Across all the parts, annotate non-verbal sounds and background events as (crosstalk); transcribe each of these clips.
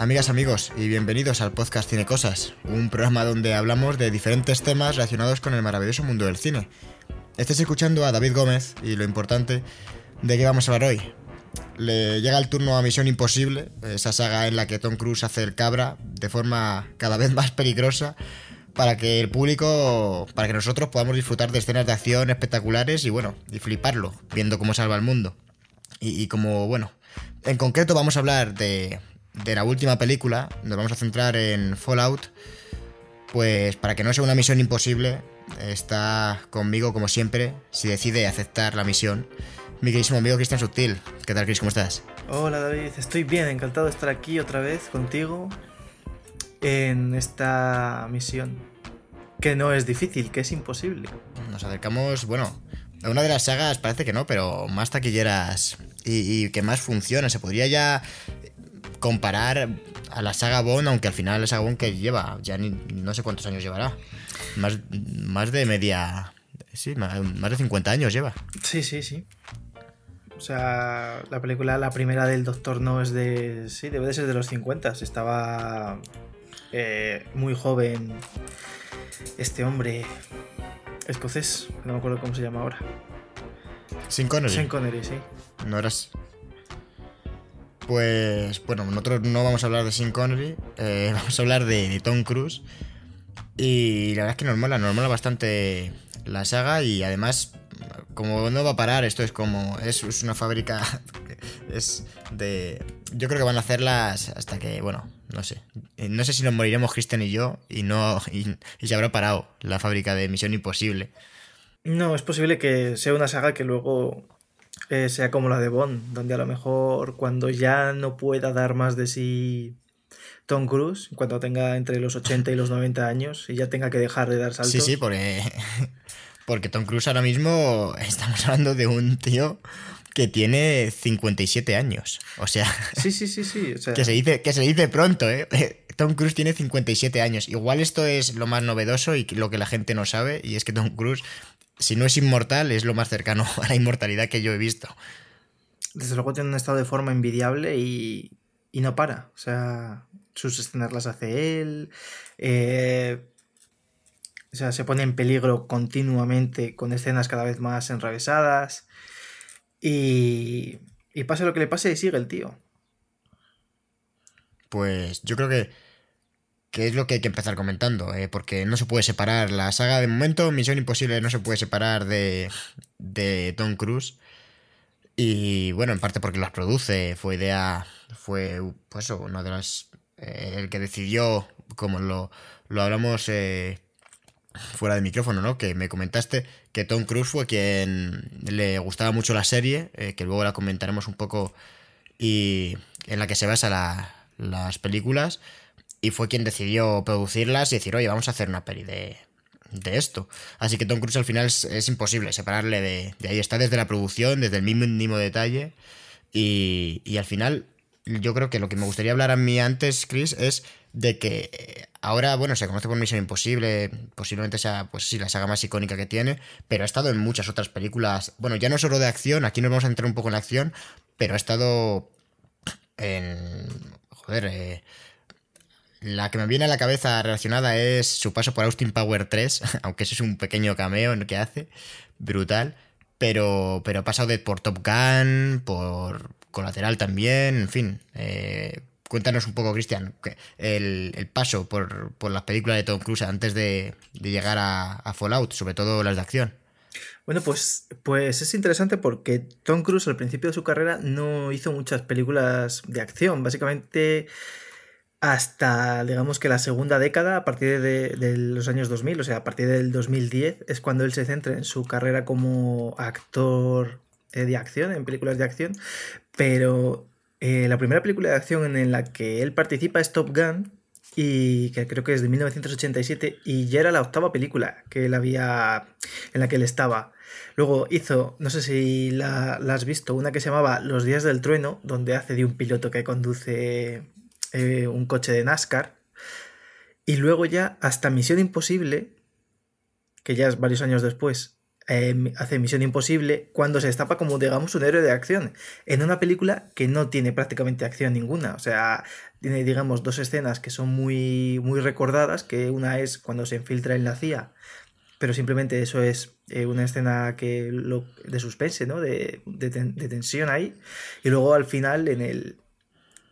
amigas, amigos, y bienvenidos al podcast Cine Cosas, un programa donde hablamos de diferentes temas relacionados con el maravilloso mundo del cine. Estés escuchando a David Gómez y lo importante de qué vamos a hablar hoy. Le llega el turno a Misión Imposible, esa saga en la que Tom Cruise hace el cabra de forma cada vez (laughs) más peligrosa para que el público, para que nosotros podamos disfrutar de escenas de acción espectaculares y bueno, y fliparlo, viendo cómo salva el mundo. Y, y como, bueno, en concreto vamos a hablar de, de la última película, nos vamos a centrar en Fallout, pues para que no sea una misión imposible, está conmigo como siempre, si decide aceptar la misión, mi queridísimo amigo Cristian Sutil. ¿Qué tal, Chris? ¿Cómo estás? Hola, David. Estoy bien, encantado de estar aquí otra vez contigo en esta misión. Que no es difícil, que es imposible. Nos acercamos, bueno, a una de las sagas, parece que no, pero más taquilleras y, y que más funciona. Se podría ya comparar a la saga Bond, aunque al final la saga Bond que lleva, ya ni, no sé cuántos años llevará. Más, más de media. Sí, más, más de 50 años lleva. Sí, sí, sí. O sea, la película, la primera del Doctor No es de. Sí, debe de ser de los 50. Estaba eh, muy joven este hombre escocés, no me acuerdo cómo se llama ahora. Sin Connery. Sean Connery, sí. No eras. Pues bueno, nosotros no vamos a hablar de Sean Connery, eh, (laughs) vamos a hablar de, de, Tom Cruise. Y la verdad es que nos mola, nos mola bastante la saga y además, como no va a parar, esto es como. Es, una fábrica. (laughs) Es de. Yo creo que van a hacerlas hasta que, bueno, no sé. No sé si nos moriremos Christian y yo y no. (laughs) Y, y se habrá parado la fábrica de Misión Imposible. No, es posible que sea una saga que luego eh, sea como la de Bond, donde a lo mejor cuando ya no pueda dar más de sí Tom Cruise, cuando tenga entre los 80 y los 90 años y ya tenga que dejar de dar saltos. Sí, sí, porque, (laughs) porque Tom Cruise ahora mismo estamos hablando de un tío que tiene 57 años. O sea, sí, sí, sí, sí. O sea... que, se dice, que se dice pronto, ¿eh? (laughs) Tom Cruise tiene 57 años. Igual esto es lo más novedoso y lo que la gente no sabe, y es que Tom Cruise si no es inmortal, es lo más cercano (laughs) a la inmortalidad que yo he visto. Desde luego tiene un estado de forma envidiable y, y no para. O sea, sus escenas las hace él. Eh, o sea, se pone en peligro continuamente con escenas cada vez más enravesadas. Y, y pase lo que le pase, sigue el tío. Pues yo creo que que es lo que hay que empezar comentando, eh, porque no se puede separar la saga de momento, Misión Imposible no se puede separar de, de Tom Cruise. Y bueno, en parte porque las produce, fue idea, fue pues una de las... Eh, el que decidió, como lo, lo hablamos eh, fuera de micrófono, ¿no? Que me comentaste que Tom Cruise fue quien le gustaba mucho la serie, que luego la comentaremos un poco, y en la que se basa la, las películas y fue quien decidió producirlas y decir, oye, vamos a hacer una peli de, de esto. Así que Tom Cruise al final es, imposible separarle de, de, ahí. Está desde la producción, desde el mínimo detalle. Y, y, al final, yo creo que lo que me gustaría hablar a mí antes, Chris, es de que ahora, bueno, se conoce por Misión Imposible, posiblemente sea, pues sí, la saga más icónica que tiene, pero ha estado en muchas otras películas. Bueno, ya no solo de acción, aquí nos vamos a entrar un poco en la acción, pero ha estado en. Joder, eh, la que me viene a la cabeza relacionada es su paso por Austin Power 3, (laughs) aunque eso es un pequeño cameo en el que hace, brutal. Pero, pero ha pasado de, por Top Gun, por Colateral también, en fin. Eh, cuéntanos un poco, Cristian, el, el, paso por, por, las películas de Tom Cruise antes de, llegar a, a, Fallout, sobre todo las de acción. Bueno, pues, pues es interesante porque Tom Cruise al principio de su carrera no hizo muchas películas de acción. Básicamente hasta, digamos que la segunda década, a partir de, los años 2000, o sea, a partir del 2010, es cuando él se centra en su carrera como actor eh, de acción, en películas de acción, pero eh, la primera película de acción en la que él participa es Top Gun, y que creo que es de 1987, y ya era la octava película que él había, en la que él estaba. Luego hizo, no sé si la, la has visto, una que se llamaba Los días del trueno, donde hace de un piloto que conduce eh, un coche de NASCAR. Y luego ya hasta Misión Imposible, que ya es varios años después, eh, hace Misión Imposible cuando se destapa como, digamos, un héroe de acción. En una película que no tiene prácticamente acción ninguna. O sea, tiene, digamos, dos escenas que son muy, muy recordadas, que una es cuando se infiltra en la CIA, pero simplemente eso es eh, una escena que lo, de suspense, ¿no? De, de, de, tensión ahí. Y luego al final en el,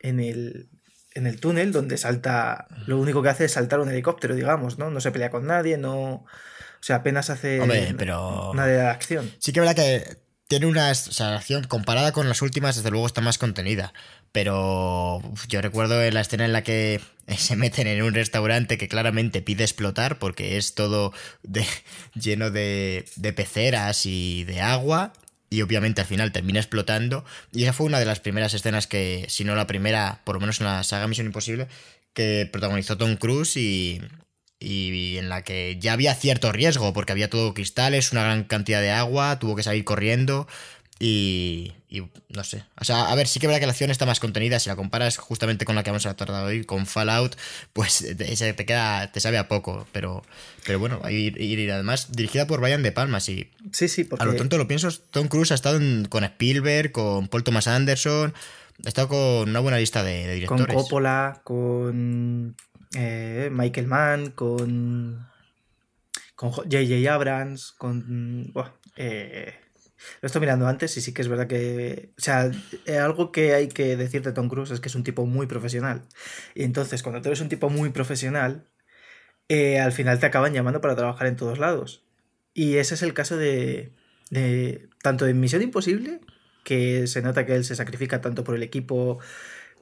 en el, en el túnel donde salta, lo único que hace es saltar un helicóptero, digamos, ¿no? No se pelea con nadie, no... O sea, apenas hace Hombre, pero... nada de acción. Sí que es verdad que tiene una o sea, acción comparada con las últimas, desde luego está más contenida. Pero uf, yo recuerdo la escena en la que (laughs) se meten en un restaurante que claramente pide explotar porque es todo de, (laughs) lleno de, de peceras y de agua y obviamente al final termina explotando. Y esa fue una de las primeras escenas que, si no la primera, por lo menos en la saga Misión Imposible, que protagonizó Tom Cruise y, y en la que ya había cierto riesgo, porque había todo cristales, una gran cantidad de agua, tuvo que salir corriendo. Y, y, no sé. O sea, a ver, sí que verdad que la acción está más contenida. Si la comparas justamente con la que hemos tratado hoy, con Fallout, pues (laughs) te, te queda, te sabe a poco. Pero, pero bueno, y, y, además dirigida por Brian De Palma, sí. Sí, sí, porque... A lo tonto lo pienso, Tom Cruise ha estado en, con Spielberg, con Paul Thomas Anderson, ha estado con una buena lista de, de directores. Con Coppola, con eh, Michael Mann, con con J.J. Abrams, con... Buah, eh, lo estoy mirando antes y sí que es verdad que. O sea, algo que hay que decir de Tom Cruise es que es un tipo muy profesional. Y entonces, cuando tú eres un tipo muy profesional, eh, al final te acaban llamando para trabajar en todos lados. Y ese es el caso de. de tanto de Misión Imposible, que se nota que él se sacrifica tanto por el equipo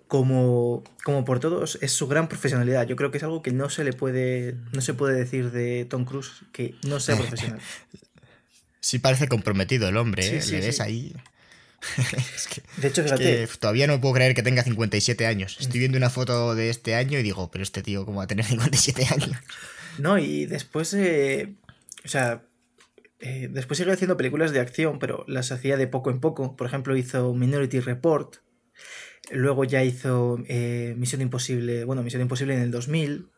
como, como por todos, es su gran profesionalidad. Yo creo que es algo que no se le puede, no se puede decir de Tom Cruise que no sea (laughs) profesional. Sí parece comprometido el hombre, ¿eh? Sí, Le ves sí. ahí. (laughs) es que, de hecho, fíjate. Es que todavía no puedo creer que tenga 57 años. Estoy viendo una foto de este año y digo, pero este tío, ¿cómo va a tener (laughs) 57 años? No, y después, eh, o sea, eh, después sigue haciendo películas de acción, pero las hacía de poco en poco. Por ejemplo, hizo Minority Report. Luego ya hizo eh, Misión Imposible, bueno, Misión Imposible en el 2000.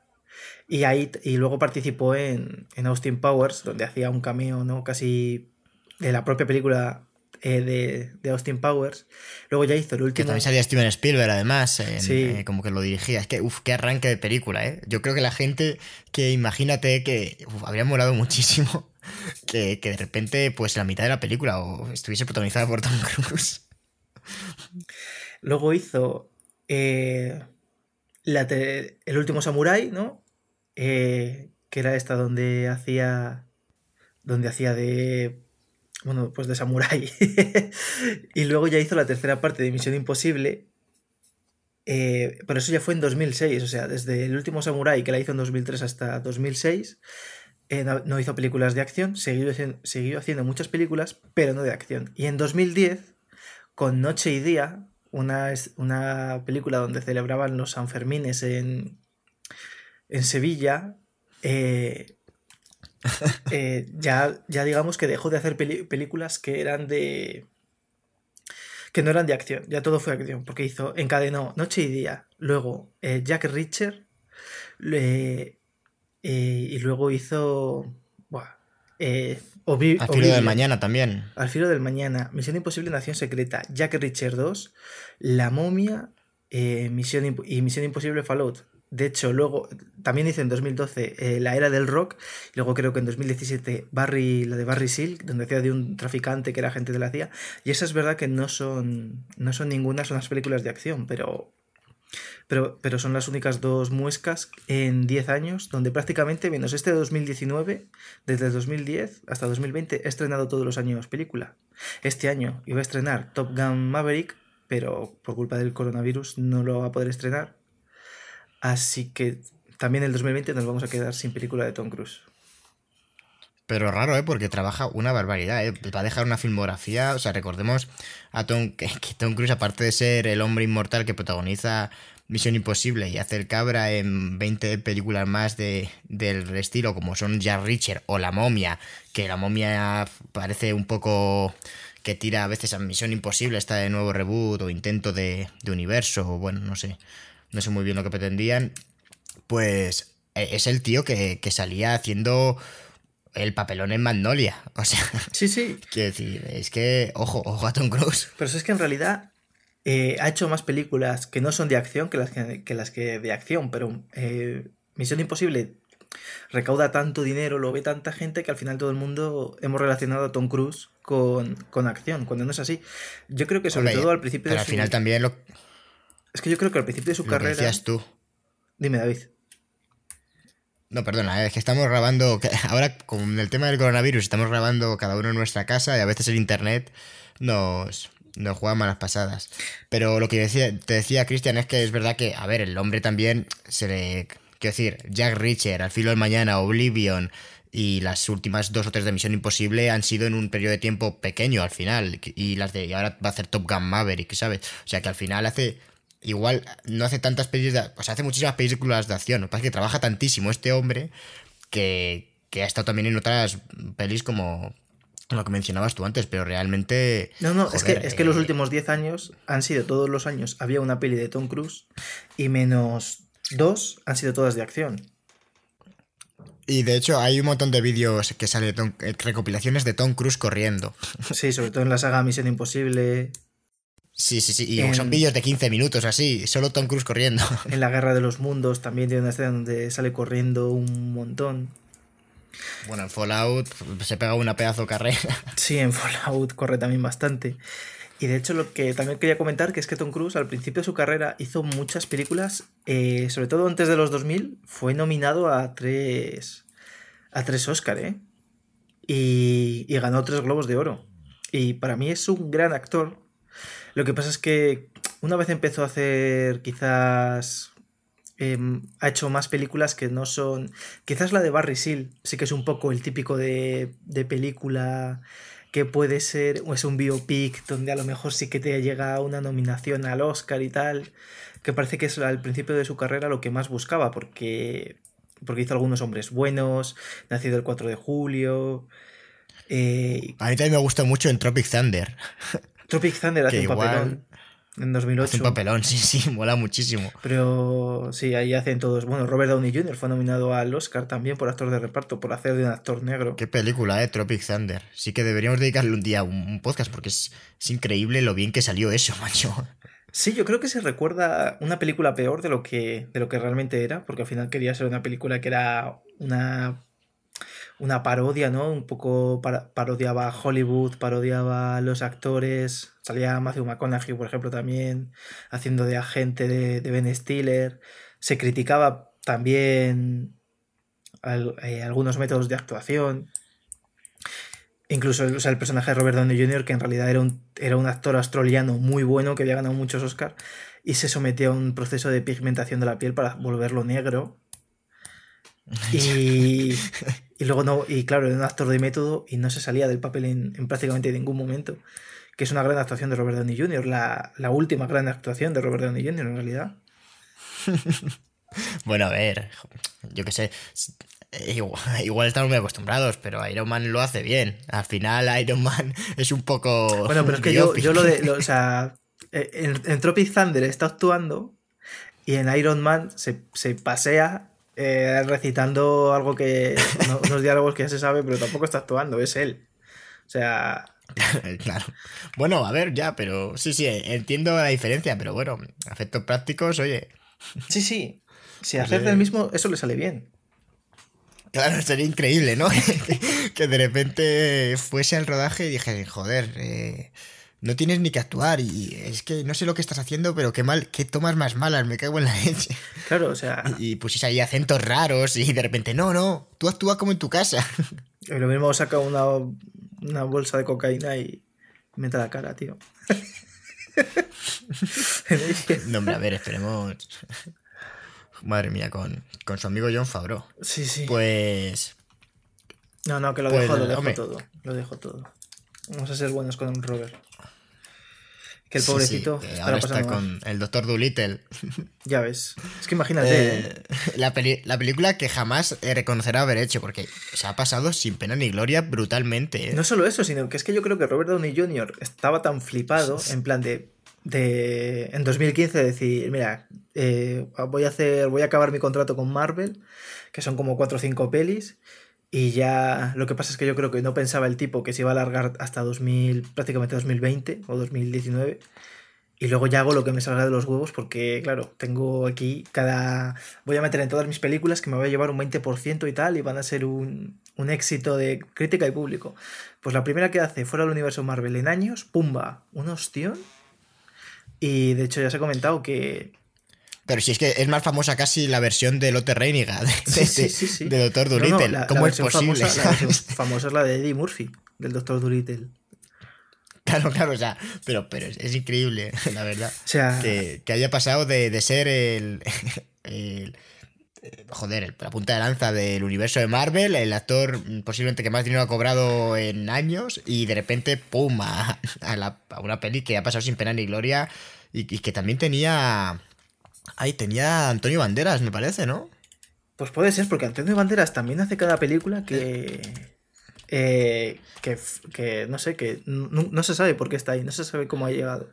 Y, ahí, y luego participó en, en, Austin Powers, donde hacía un cameo, ¿no? Casi de la propia película eh, de, de, Austin Powers. Luego ya hizo el último. Que también salía Steven Spielberg, además, en, sí. eh, como que lo dirigía. Es que, uff, qué arranque de película, ¿eh? Yo creo que la gente que imagínate que uf, habría molado muchísimo (laughs) que, que de repente, pues la mitad de la película o estuviese protagonizada por Tom Cruise. Luego hizo eh, la El último Samurai, ¿no? Eh, que era esta donde hacía. donde hacía de. bueno, pues de Samurai. (laughs) y luego ya hizo la tercera parte de Misión Imposible. Eh, pero eso ya fue en 2006, o sea, desde El último Samurai, que la hizo en 2003 hasta 2006. Eh, no, no, hizo películas de acción, siguió, siguió haciendo muchas películas, pero no de acción. Y en 2010, con Noche y Día, una, una película donde celebraban los Sanfermines en, en Sevilla, eh, (laughs) eh, ya, ya digamos que dejó de hacer películas que eran de. que no eran de acción, ya todo fue acción, porque hizo, encadenó Noche y Día, luego eh, Jack Reacher, y luego hizo. Buah, Obi al filo del mañana también. Al filo del mañana, Misión Imposible, Nación Secreta, Jack Reacher 2, La Momia Misión y Misión Imposible Fallout. De hecho, luego también hice en 2012 eh, La Era del Rock. Y luego creo que en 2017 Barry, la de Barry Silk, donde hacía de un traficante que era agente de la CIA. Y esa es verdad que no son, no son ninguna, son las películas de acción, pero, pero, pero son las únicas dos muescas en 10 años donde prácticamente, menos este 2019, desde el 2010 hasta 2020, he estrenado todos los años película. Este año iba a estrenar Top Gun Maverick, pero por culpa del coronavirus no lo va a poder estrenar. Así que también el 2020 nos vamos a quedar sin película de Tom Cruise. Pero raro, ¿eh? Porque trabaja una barbaridad, ¿eh? Va a dejar una filmografía. O sea, recordemos a Tom, que, Tom Cruise, aparte de ser el hombre inmortal que protagoniza Misión Imposible y hacer cabra en 20 películas más de, del estilo, como son Jack Reacher o La Momia, que La Momia parece un poco que tira a veces a Misión Imposible, está de nuevo reboot o intento de universo, o bueno, no sé no sé muy bien lo que pretendían, pues es el tío que, que salía haciendo el papelón en Magnolia. (laughs) O sea, sí, sí. Quiero decir, es que, ojo, ojo a Tom Cruise. Pero es que en realidad eh, ha hecho más películas que no son de acción que las que, las que de acción, pero eh, Misión Imposible recauda tanto dinero, lo ve tanta gente que al final todo el mundo hemos relacionado a Tom Cruise con, acción, cuando no es así. Yo creo que sobre todo al principio de su... al final también lo... Es que yo creo que al principio de su carrera... decías tú. Dime, David. No, perdona, es que estamos grabando, (laughs) ahora con el tema del coronavirus, estamos grabando cada uno en nuestra casa y a veces el internet nos, nos juega malas pasadas. Pero lo que decía, te decía, Cristian, es que es verdad que, a ver, el hombre también se le... Quiero decir, Jack Reacher, Al filo del mañana, Oblivion y las últimas dos o tres de Misión Imposible han sido en un periodo de tiempo pequeño al final. Y las de y ahora va a hacer Top Gun Maverick, ¿sabes? O sea que al final hace igual no hace tantas películas, o sea, hace muchísimas películas de acción. Lo que pasa es que trabaja tantísimo este hombre que, que ha estado también en otras pelis como lo que mencionabas tú antes, pero realmente... No, no, es, que, es que los eh, últimos 10 años han sido todos los años, había una peli de Tom Cruise y menos dos han sido todas de acción. Y de hecho hay un montón de vídeos que salen, eh, recopilaciones de Tom Cruise corriendo. Sí, sobre todo en la saga Misión Imposible. Sí, sí, sí. Y son vídeos de 15 minutos así, solo Tom Cruise corriendo. En la Guerra de los Mundos también tiene una escena donde sale corriendo un montón. Bueno, en Fallout se pega una pedazo carrera. (laughs) Sí, en Fallout corre también bastante. Y de hecho lo que también quería comentar que es que Tom Cruise al principio de su carrera hizo muchas películas, eh, sobre todo antes de los 2000, fue nominado a tres, a tres Oscar, ¿eh? Y, y ganó tres Globos de Oro. Y para mí es un gran actor, lo que pasa es que una vez empezó a hacer quizás... Em, ha hecho más películas que no son... Quizás la de Barry Seal sí que es un poco el típico de, de película que puede ser, o es un biopic donde a lo mejor sí que te llega una nominación al Oscar y tal, que parece que es al principio de su carrera lo que más buscaba, porque, porque hizo algunos hombres buenos, nacido el 4 de julio. Eh, a mí también me gustó mucho en Tropic Thunder. Tropic Thunder hace un papelón. En 2008. Hace un papelón, (laughs) sí, sí, mola muchísimo. Pero sí, ahí hacen todos. Bueno, Robert Downey Jr. fue nominado al Oscar también por actor de reparto, por hacer de un actor negro. Qué película, eh, Tropic Thunder. Sí que deberíamos dedicarle un día un, podcast porque es, es increíble lo bien que salió eso, (laughs) macho. Sí, yo creo que se recuerda una película peor de lo que, de lo que realmente era, porque al final quería ser una película que era una una parodia, ¿no? Un poco parodiaba Hollywood, parodiaba a los actores. Salía Matthew McConaughey, por ejemplo, también, haciendo de agente de, Ben Stiller. Se criticaba también eh, algunos métodos de actuación. Incluso el personaje de Robert Downey Jr., que en realidad era un, era un actor australiano muy bueno, que había ganado muchos Oscars, y se sometió a un proceso de pigmentación de la piel para volverlo negro. (laughs) Y, y luego no, y claro, era un actor de método y no se salía del papel en, prácticamente ningún momento. Que es una gran actuación de Robert Downey Jr., la, última gran actuación de Robert Downey Jr. en realidad. (laughs) bueno, a ver, yo qué sé. Igual, estamos muy acostumbrados, pero Iron Man lo hace bien. Al final, Iron Man (laughs) es un poco. Bueno, pero es que yo, lo de. o sea, en, en, Tropic Thunder está actuando y en Iron Man se, se pasea eh, recitando algo que. (laughs) unos diálogos que ya se sabe, pero tampoco está actuando, es él. O sea. (laughs) claro. Bueno, a ver, ya, pero sí, sí, entiendo la diferencia, pero bueno, efectos prácticos, oye. Sí, sí. Si hacer del mismo, eso le sale bien. Claro, sería increíble, ¿no? (laughs) que de repente fuese al rodaje y dije, joder, eh, no tienes ni que actuar y es que no sé lo que estás haciendo, pero qué mal, qué tomas más malas, me cago en la leche. Claro, o sea. Y, pusiste ahí acentos raros y de repente, no, no, tú actúas como en tu casa. Y (laughs) lo mismo saca una, una bolsa de cocaína y mete la cara, tío. (laughs) no, hombre, a ver, esperemos. Madre mía, con, con su amigo John Favreau. Sí, sí. Pues. No, no, que lo dejo, lo dejo todo. Lo dejo todo. Vamos a ser buenos con Robert. Que el pobrecito. ahora está con el Doctor Dolittle. (laughs) Ya ves. Es que imagínate. Eh, la, película que jamás reconocerá haber hecho, porque se ha pasado sin pena ni gloria brutalmente. ¿eh? No solo eso, sino que es que yo creo que Robert Downey Jr. estaba tan flipado, en plan de. de en 2015 decir, mira, eh, voy a hacer. voy a acabar mi contrato con Marvel, que son como 4 o 5 pelis. Y ya lo que pasa es que yo creo que no pensaba el tipo que se iba a alargar hasta 2000, prácticamente 2020 o 2019. Y luego ya hago lo que me salga de los huevos porque, claro, tengo aquí cada... Voy a meter en todas mis películas que me voy a llevar un 20% y tal y van a ser un, un éxito de crítica y público. Pues la primera que hace fuera del universo Marvel en años, pumba, un ostión. Y de hecho ya se ha comentado que pero si es que es más famosa casi la versión de Lotte Reiniga, de, de, Doctor Dolittle. ¿Cómo es posible? (laughs) Famosa, es la de Eddie Murphy, del Doctor Dolittle. Claro, claro, o sea, pero, pero es, increíble, (laughs) la verdad. O sea, que, haya pasado de, ser el, (laughs) joder, la punta de lanza del universo de Marvel, el actor posiblemente que más dinero ha cobrado en años, y de repente, ¡pum! a, una peli que ha pasado sin pena ni gloria y que también tenía Ahí tenía Antonio Banderas, me parece, ¿no? Pues puede ser, porque Antonio Banderas también hace cada película que. Eh, que, no sé, que no, se sabe por qué está ahí, no se sabe cómo ha llegado.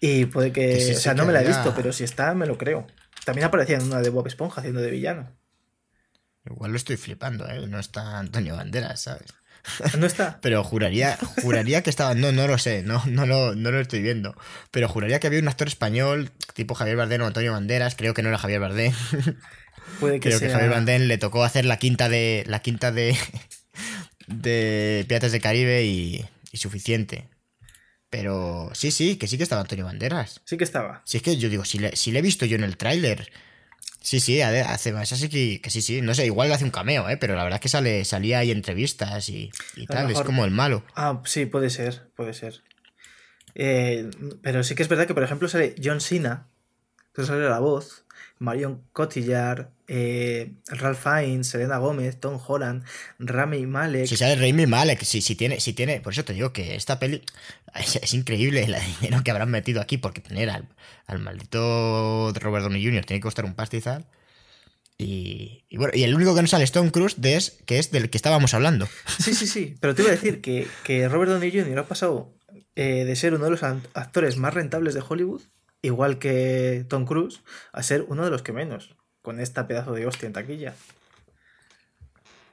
Y puede que. o sea, no me la he visto, pero si está, me lo creo. También aparecía en una de Bob Esponja haciendo de villano. Igual lo estoy flipando, ¿eh? No está Antonio Banderas, ¿sabes? (laughs) No está. Pero juraría, juraría que estaba. No, no lo sé, no, no, lo, no lo estoy viendo. Pero juraría que había un actor español, tipo Javier Bardem o Antonio Banderas. Creo que no era Javier Bardem. (laughs) Puede que Creo que Javier Bardem le tocó hacer la quinta de. La quinta de. de Piratas de Caribe y, y suficiente. Pero sí, sí, que sí que estaba Antonio Banderas. Sí que estaba. Sí, es que yo digo, si le, si le he visto yo en el tráiler Sí, sí, hace más así que, que, sí, sí. No sé, igual hace un cameo, ¿eh? Pero la verdad es que sale, salía ahí entrevistas y, tal. Es como el malo. Ah, sí, puede ser, puede ser. Eh, pero sí que es verdad que, por ejemplo, sale John Cena, que sale la voz. Marion Cotillard, eh, Ralph Fiennes, Selena Gómez, Tom Holland, Rami Malek. Si sale Rami Malek, si, si, tiene, si tiene. Por eso te digo que esta peli (laughs) es, increíble el dinero que habrán metido aquí, porque tener al, al maldito Robert Downey Jr. tiene que costar un pastizal. Y, y, bueno, y el único que no sale Stone Cruise es que es del que estábamos hablando. Sí, sí, sí. Pero te iba a decir que, que Robert Downey Jr. ha pasado eh, de ser uno de los actores más rentables de Hollywood igual que Tom Cruise, a ser uno de los que menos, con esta pedazo de hostia en taquilla.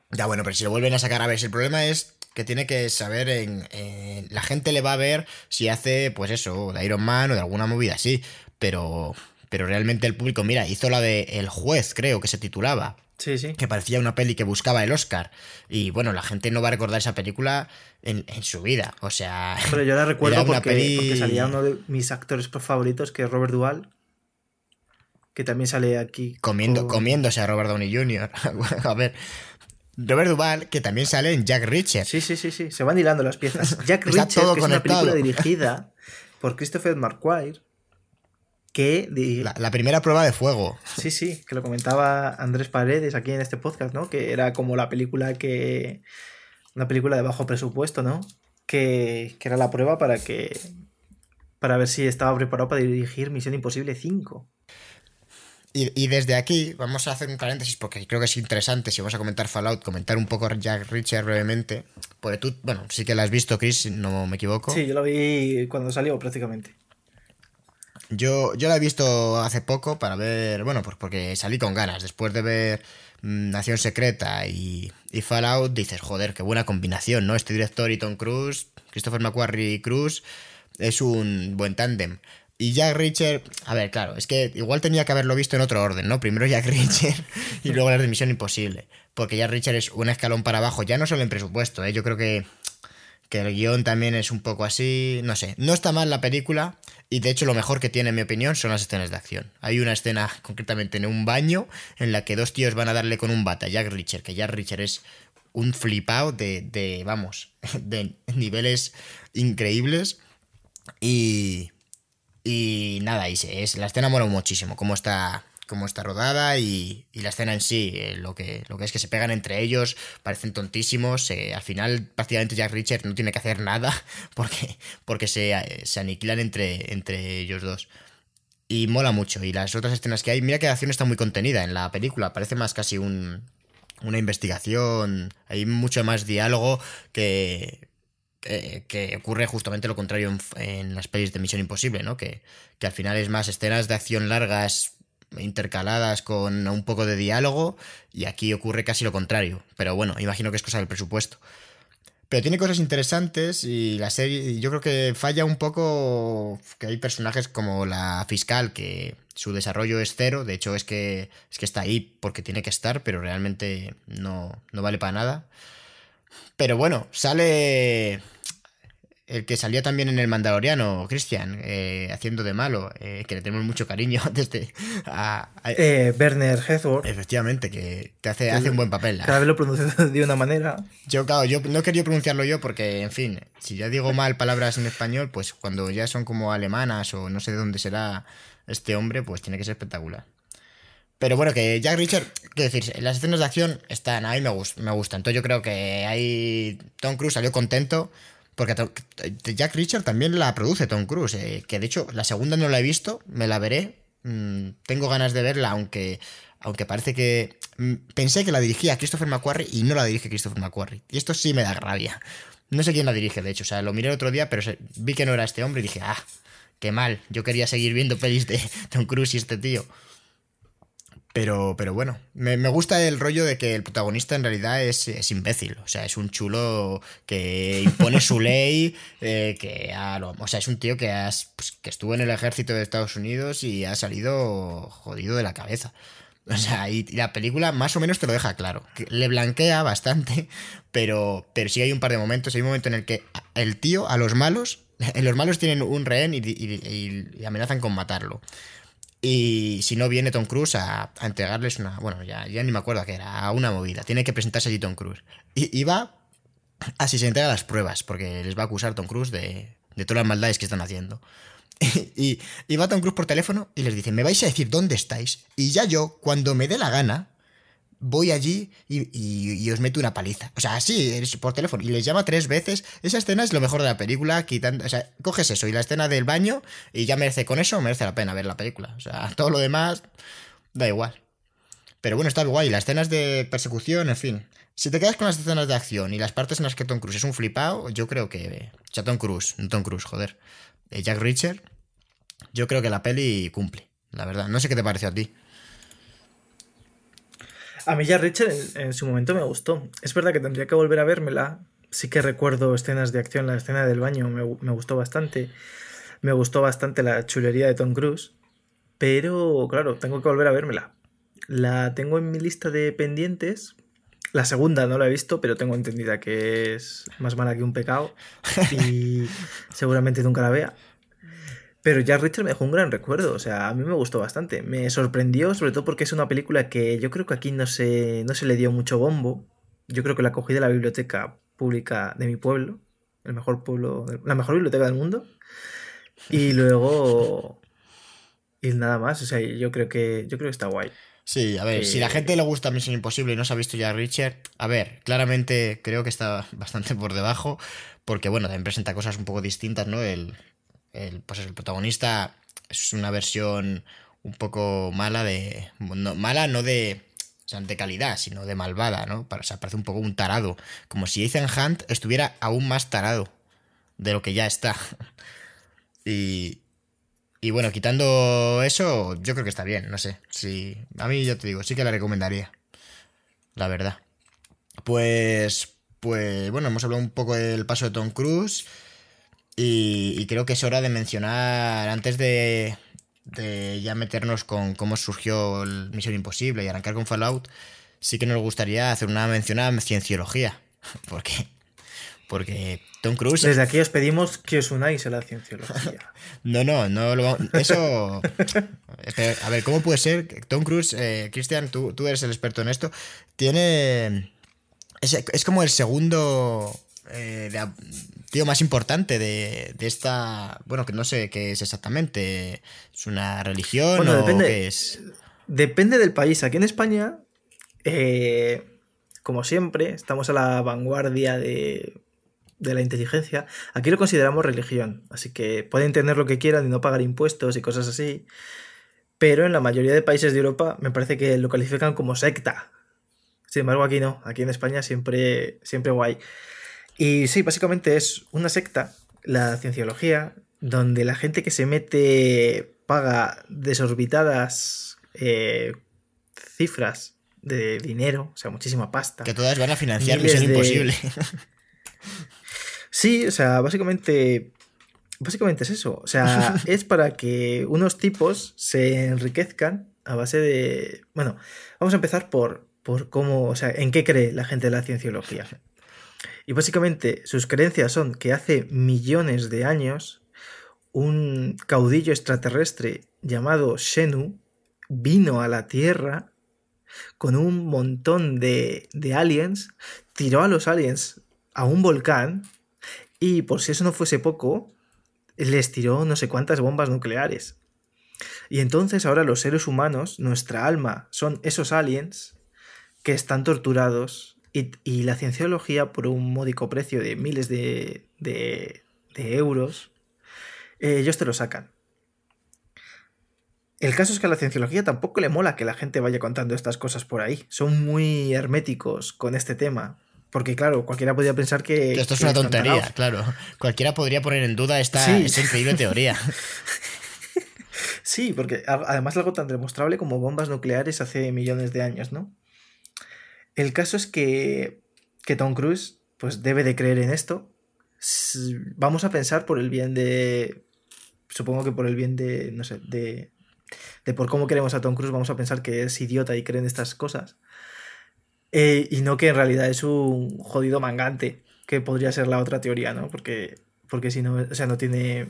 Ya bueno, pero si lo vuelven a sacar a ver, si el problema es que tiene que saber en, la gente le va a ver si hace pues eso de Iron Man o de alguna movida así pero pero realmente el público mira hizo la de El juez creo que se titulaba Sí, sí. Que parecía una peli que buscaba el Oscar. Y bueno, la gente no va a recordar esa película en, su vida. O sea. Pero yo la (laughs) recuerdo porque, salía uno de mis actores favoritos, que es Robert Duvall. Que también sale aquí. Comiendo, Comiéndose a Robert Downey Jr. (laughs) a ver. Robert Duvall, que también sale en Jack Reacher. Sí, sí, sí, sí. Se van hilando las piezas. (laughs) Jack Reacher, que es una película dirigida por Christopher McQuire que... La, primera prueba de fuego. Sí, sí, que lo comentaba Andrés Paredes aquí en este podcast, ¿no? Que era como la película que... Una película de bajo presupuesto, ¿no? Que, era la prueba para que... Para ver si estaba preparado para dirigir Misión Imposible 5. Y, desde aquí vamos a hacer un paréntesis porque creo que es interesante, si vamos a comentar Fallout, comentar un poco Jack Reacher brevemente. Porque tú, bueno, sí que la has visto, Chris, no me equivoco. Sí, yo lo vi cuando salió prácticamente. Yo, yo la he visto hace poco para ver, bueno, pues porque salí con ganas. Después de ver mm, Nación Secreta y, y, Fallout, dices, joder, qué buena combinación, ¿no? Este director y Tom Cruise, Christopher McQuarrie y Cruise, es un buen tándem. Y Jack Reacher, a ver, claro, es que igual tenía que haberlo visto en otro orden, ¿no? Primero Jack (laughs) Reacher y luego la de Misión Imposible. Porque Jack Reacher es un escalón para abajo, ya no solo en presupuesto, ¿eh? Yo creo que, que el guion también es un poco así, no sé. No está mal la película, y de hecho lo mejor que tiene, en mi opinión, son las escenas de acción. Hay una escena (laughs) concretamente en un baño en la que dos tíos van a darle con un bata Jack Richard, que Jack Richard es un flipado de, de, vamos, (laughs) de niveles increíbles. Y, y nada, y es, la escena mola muchísimo, cómo está cómo está rodada y, la escena en sí, eh, lo, que, lo que es que se pegan entre ellos, parecen tontísimos. Eh, al final, prácticamente Jack Richard no tiene que hacer nada (laughs) porque, porque se, se, aniquilan entre, entre ellos dos. Y mola mucho. Y las otras escenas que hay, mira que la acción está muy contenida en la película, parece más casi un, una investigación, hay mucho más diálogo que, que, ocurre justamente lo contrario en, en, las pelis de Misión Imposible, ¿no? Que, que, al final es más escenas de acción largas intercaladas con un poco de diálogo y aquí ocurre casi lo contrario. Pero bueno, imagino que es cosa del presupuesto. Pero tiene cosas interesantes y la serie, yo creo que falla un poco que hay personajes como la fiscal que su desarrollo es cero, de hecho es que, es que está ahí porque tiene que estar, pero realmente no, no vale para nada. Pero bueno, sale el que salió también en el Mandaloriano, Christian, eh, haciendo de malo, eh, que le tenemos mucho cariño (laughs) desde a, eh, Werner Herzog. Efectivamente, que, te hace, hace un buen papel. Cada vez lo pronuncias (laughs) de una manera. Yo, claro, yo no quería pronunciarlo yo porque, en fin, si ya digo mal palabras en español, pues cuando ya son como alemanas o no sé de dónde será este hombre, pues tiene que ser espectacular. Pero bueno, que Jack Richard, quiero decir, las escenas de acción están, a me, me gustan. Entonces yo creo que ahí Tom Cruise salió contento porque Jack Richard también la produce Tom Cruise, eh, que de hecho la segunda no la he visto, me la veré. Mm, tengo ganas de verla, aunque, aunque parece que... Mm, pensé que la dirigía Christopher McQuarrie y no la dirige Christopher McQuarrie. Y esto sí me da rabia. No sé quién la dirige, de hecho. O sea, lo miré otro día, pero vi que no era este hombre y dije, ah, qué mal. Yo quería seguir viendo pelis de (laughs) Tom Cruise y este tío. Pero, pero bueno, me, gusta el rollo de que el protagonista en realidad es, imbécil. O sea, es un chulo que impone su (laughs) ley, eh, que o sea, es un tío que, has, pues, que estuvo en el ejército de Estados Unidos y ha salido jodido de la cabeza. O sea, y, la película más o menos te lo deja claro. le blanquea bastante, pero, pero sí hay un par de momentos. Hay un momento en el que el tío a los malos, (laughs) los malos tienen un rehén y amenazan con matarlo. Y si no viene Tom Cruise a, entregarles una. Bueno, ya, ya ni me acuerdo a qué era, a una movida. Tiene que presentarse allí Tom Cruise. Y, va así se entrega las pruebas, porque les va a acusar Tom Cruise de, de todas las maldades que están haciendo. (laughs) Y, y, va Tom Cruise por teléfono y les dice: Me vais a decir dónde estáis. Y ya yo, cuando me dé la gana, voy allí y, os meto una paliza. O sea, así, por teléfono. Y les llama tres veces. Esa escena es lo mejor de la película, quitando. O sea, coges eso y la escena del baño y ya merece, con eso merece la pena ver la película. O sea, (laughs) todo lo demás da igual. Pero bueno, está guay. Las escenas de persecución, en fin. Si te quedas con las escenas de acción y las partes en las que Tom Cruise es un flipado, yo creo que. O sea, Tom Cruise, no Tom Cruise, joder. Eh, Jack Richard, yo creo que la peli cumple, la verdad. No sé qué te pareció a ti. A mí ya Richard en, su momento me gustó. Es verdad que tendría que volver a vérmela. Sí que recuerdo escenas de acción, la escena del baño me, gustó bastante. Me gustó bastante la chulería de Tom Cruise. Pero, claro, tengo que volver a vérmela. La tengo en mi lista de pendientes. La segunda no la he visto, pero tengo entendida que es más mala que un pecado. Y (laughs) seguramente nunca la vea. Pero Jack Richard me dejó un gran recuerdo, o sea, a mí me gustó bastante. Me sorprendió, sobre todo porque es una película que yo creo que aquí no se, no se le dio mucho bombo. Yo creo que la cogí de la biblioteca pública de mi pueblo, el mejor pueblo, la mejor biblioteca del mundo. Y (laughs) luego. Y nada más, o sea, yo creo que, yo creo que está guay. Sí, a ver, si la gente le gusta Misión Imposible y no se ha visto ya Richard, a ver, claramente creo que está bastante por debajo, porque bueno, también presenta cosas un poco distintas, ¿no? El, el, pues el protagonista es una versión un poco mala de. mala no de. de calidad, sino de malvada, ¿no? O sea, parece un poco un tarado. Como si Ethan Hunt estuviera aún más tarado de lo que ya está. (laughs) y. Y bueno, quitando eso, yo creo que está bien, no sé. Sí, a mí yo te digo, sí que la recomendaría. La verdad. Pues. Pues bueno, hemos hablado un poco del paso de Tom Cruise. Y, creo que es hora de mencionar, antes de, ya meternos con cómo surgió el Misión Imposible y arrancar con Fallout, sí que nos gustaría hacer una mención a cienciología. (laughs) Porque, porque Tom Cruise. Desde aquí os pedimos que os unáis a la cienciología. (laughs) no, no, no lo Eso. a ver, ¿cómo puede ser? Tom Cruise, eh, Cristian, tú, tú eres el experto en esto. Tiene. Es, es como el segundo. Eh, tío más importante de, esta. Bueno, que no sé qué es exactamente. ¿Es una religión o depende, qué es? Depende del país. Aquí en España, eh, como siempre, estamos a la vanguardia de, de la inteligencia. Aquí lo consideramos religión. Así que pueden tener lo que quieran y no pagar impuestos y cosas así. Pero en la mayoría de países de Europa me parece que lo califican como secta. Sin embargo, aquí no. Aquí en España siempre, siempre guay. Y sí, básicamente es una secta, la cienciología, donde la gente que se mete paga desorbitadas eh, cifras de dinero, o sea, muchísima pasta. Que todas van a financiar Misión Imposible. (laughs) Sí, o sea, básicamente. Básicamente es eso. O sea, (laughs) es para que unos tipos se enriquezcan a base de. Bueno, vamos a empezar por, por cómo. O sea, en qué cree la gente de la cienciología. Y básicamente sus creencias son que hace millones de años un caudillo extraterrestre llamado Shenu vino a la Tierra con un montón de, de aliens, tiró a los aliens a un volcán y por si eso no fuese poco, les tiró no sé cuántas bombas nucleares. Y entonces ahora los seres humanos, nuestra alma, son esos aliens que están torturados y, la cienciología, por un módico precio de miles de, de, euros, eh, ellos te lo sacan. El caso es que a la cienciología tampoco le mola que la gente vaya contando estas cosas por ahí. Son muy herméticos con este tema. Porque, claro, cualquiera podría pensar que. esto es una tontería, claro. Cualquiera podría poner en duda esta, increíble teoría. (laughs) sí, porque además algo tan demostrable como bombas nucleares hace millones de años, ¿no? El caso es que, que Tom Cruise pues debe de creer en esto. Vamos a pensar por el bien de. Supongo que por el bien de. No sé, de. De por cómo queremos a Tom Cruise, vamos a pensar que es idiota y cree en estas cosas. Eh, y no que en realidad es un jodido mangante, que podría ser la otra teoría, ¿no? Porque, porque si no, o sea, no tiene.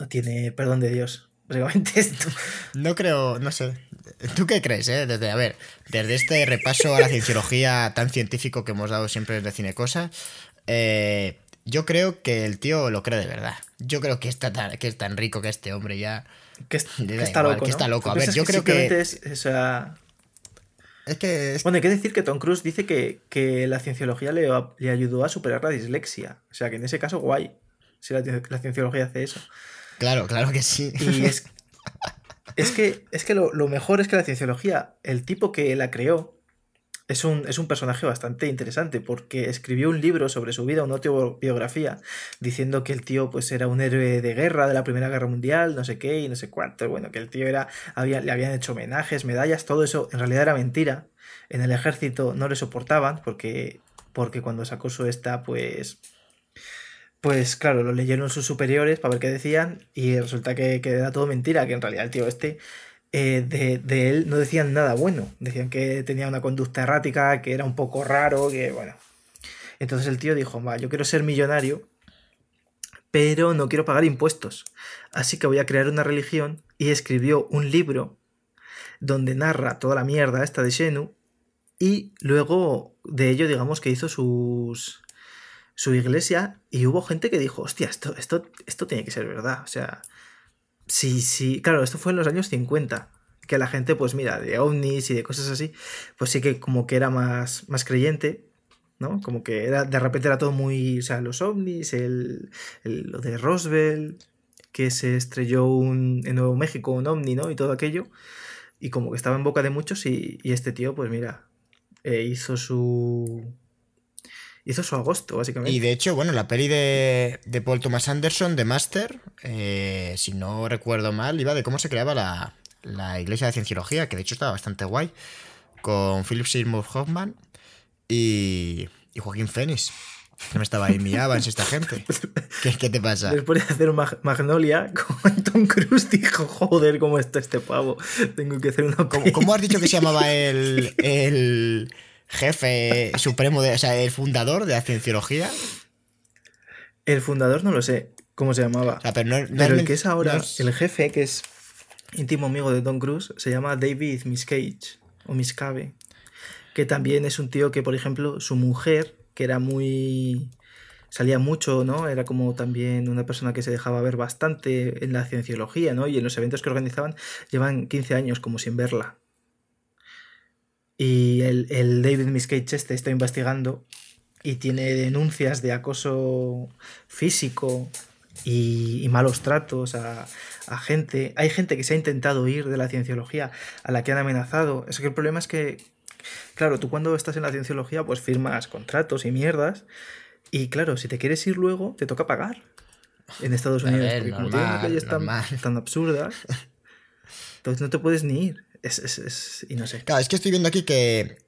No tiene perdón de Dios. Básicamente (laughs) esto. No creo, no sé. ¿Tú qué crees, eh? Desde, a ver, desde este repaso a la cienciología tan científico que hemos dado siempre desde Cinecosa, eh, yo creo que el tío lo cree de verdad. Yo creo que, está tan, que es tan rico que este hombre ya. Que, está loco. Que está loco. A ver, yo creo que. Es, o sea, es que. Bueno, hay que decir que Tom Cruise dice que, la cienciología le, le, ayudó a superar la dislexia. O sea que en ese caso, guay. Si la, cienciología hace eso. Claro, claro que sí. Y es. (laughs) es que, es que lo, lo mejor es que la cienciología, el tipo que la creó, es un, es un, personaje bastante interesante porque escribió un libro sobre su vida, una autobiografía, diciendo que el tío pues era un héroe de guerra de la Primera Guerra Mundial, no sé qué y no sé cuánto. Bueno, que el tío era, había, le habían hecho homenajes, medallas, todo eso en realidad era mentira. En el ejército no le soportaban porque, porque cuando sacó su esta pues... Pues claro, lo leyeron sus superiores para ver qué decían y resulta que, era todo mentira, que en realidad el tío este eh, de, él no decían nada bueno. Decían que tenía una conducta errática, que era un poco raro, que bueno. Entonces el tío dijo, va, yo quiero ser millonario, pero no quiero pagar impuestos. Así que voy a crear una religión y escribió un libro donde narra toda la mierda esta de Shenu y luego de ello digamos que hizo sus su iglesia y hubo gente que dijo, hostia, esto, esto, esto tiene que ser verdad. O sea, Sí, sí, claro, esto fue en los años 50, que la gente, pues mira, de ovnis y de cosas así, pues sí que como que era más, más creyente, ¿no? Como que era, de repente era todo muy, o sea, los ovnis, el, lo de Roswell, que se estrelló un, en Nuevo México un ovni, ¿no? Y todo aquello, y como que estaba en boca de muchos y, este tío, pues mira, eh, hizo su hizo su agosto, básicamente. Y de hecho, bueno, la peli de, Paul Thomas Anderson, de Master, eh, si no recuerdo mal, iba de cómo se creaba la, iglesia de cienciología, que de hecho estaba bastante guay, con Philip Seymour Hoffman y, y Joaquín Phoenix. Que me estaba ahí, Evans, esta gente. (laughs) ¿Qué, te pasa? Después de hacer Magnolia, con (laughs) Tom Cruise dijo, joder, ¿cómo está este pavo? Tengo que hacer una... ¿Cómo, ¿Cómo, has dicho que se llamaba (laughs) el, el, jefe supremo, de, o sea, el fundador de la cienciología. El fundador no lo sé cómo se llamaba. pero, el que es ahora, el jefe, que es íntimo amigo de Don Cruise, se llama David Miscage o Miscave. Que también es un tío que, por ejemplo, su mujer, que era muy. salía mucho, ¿no? Era como también una persona que se dejaba ver bastante en la cienciología, ¿no? Y en los eventos que organizaban, llevan 15 años como sin verla. Y el, David Miscage este está investigando y tiene denuncias de acoso físico y, malos tratos a, gente. Hay gente que se ha intentado ir de la cienciología, a la que han amenazado. Es que el problema es que, claro, tú cuando estás en la cienciología, pues firmas contratos y mierdas. Y claro, si te quieres ir luego, te toca pagar en Estados Unidos. porque como tienen leyes tan, tan absurdas. (laughs) Entonces no te puedes ni ir. Es, es, es, y no sé. Claro, es que estoy viendo aquí que,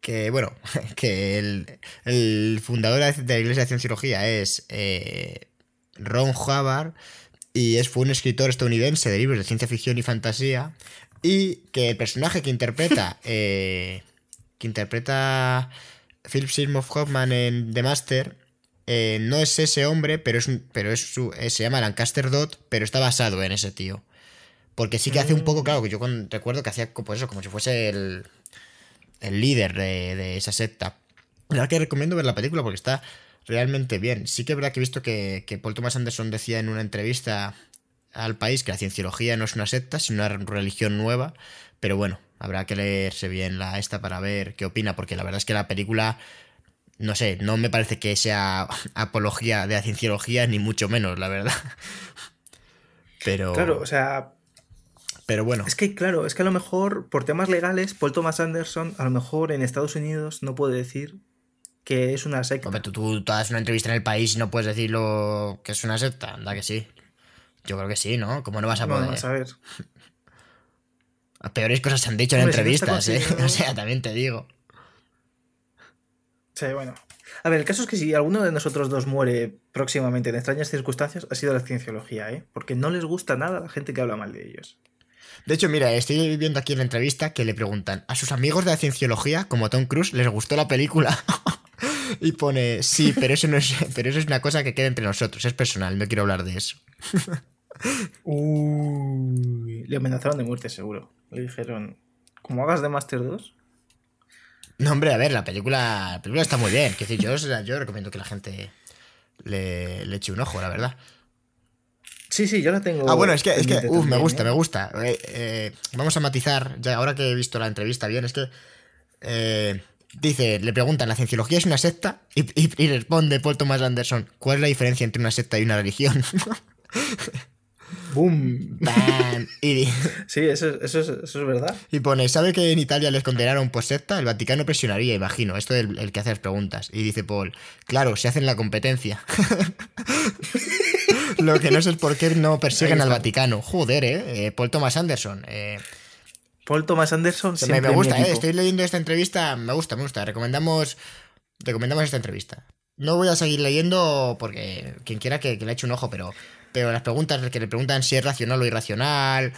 que bueno, (laughs) que el, el fundador de la Iglesia de Cienciología es eh, Ron Hubbard y es, fue un escritor estadounidense de libros de ciencia ficción y fantasía y que el personaje que interpreta (laughs) eh, que interpreta Philip Seymour Hoffman en The Master eh, no es ese hombre, pero es pero es su, eh, se llama Lancaster Dot, pero está basado en ese tío. Porque sí que hace un poco, claro, que yo recuerdo que hacía pues eso, como si fuese el, el líder de, de esa secta. La verdad que recomiendo ver la película porque está realmente bien. Sí que es verdad que he visto que, que Paul Thomas Anderson decía en una entrevista al país que la cienciología no es una secta, sino una religión nueva. Pero bueno, habrá que leerse bien la esta para ver qué opina, porque la verdad es que la película, no sé, no me parece que sea (laughs) apología de la cienciología, ni mucho menos, la verdad. (laughs) Pero, Claro, o sea, pero bueno, es que claro, es que a lo mejor por temas legales, Paul Thomas Anderson, a lo mejor en Estados Unidos no puede decir que es una secta. hombre, tú, tú, tú das una entrevista en el país y no puedes decirlo que es una secta, anda que sí. Yo creo que sí, ¿no? ¿Cómo no vas a poder? Vamos a ver. Peores cosas se han dicho en Hombre, si no está entrevistas, ¿eh? (laughs) O sea, también te digo. Sí, bueno. A ver, el caso es que si alguno de nosotros dos muere próximamente en extrañas circunstancias, ha sido la cienciología, ¿eh? Porque no les gusta nada a la gente que habla mal de ellos. De hecho, mira, estoy viendo aquí en la entrevista que le preguntan a sus amigos de la cienciología, como Tom Cruise, les gustó la película. (laughs) y pone, sí, pero eso no es, pero eso es una cosa que queda entre nosotros, es personal, no quiero hablar de eso. (laughs) Uy. Le amenazaron de muerte, seguro. Le dijeron, como hagas de Master 2. No, hombre, a ver, la película, la película está muy bien. Quiero decir, yo, yo recomiendo que la gente le, le eche un ojo, la verdad. Sí, sí, yo la tengo. Ah, bueno, es que, es que, uf, me gusta, ¿eh? me gusta. Eh, eh, vamos a matizar, ya ahora que he visto la entrevista bien, es que dice, le preguntan, ¿la cienciología es una secta? Y, y- y responde Paul Thomas Anderson, ¿cuál es la diferencia entre una secta y una religión? (laughs) Bam. y, (laughs) Sí, eso, es- eso, es, eso es verdad. y pone, ¿sabe que en Italia les condenaron por secta? El Vaticano presionaría, imagino. Esto es el, el que hace las preguntas. Y dice Paul, claro, se hacen la competencia. (laughs) Lo que no sé es por qué no persiguen al. Vaticano. Joder, ¿eh? Eh, Paul Thomas Anderson. Eh, Paul Thomas Anderson Me, siempre me mi gusta, ¿eh? Estoy leyendo esta entrevista, me gusta, me gusta. Recomendamos, recomendamos esta entrevista. No voy a seguir leyendo porque quien quiera que, que le eche un ojo, pero, pero las preguntas que le preguntan si es racional o irracional,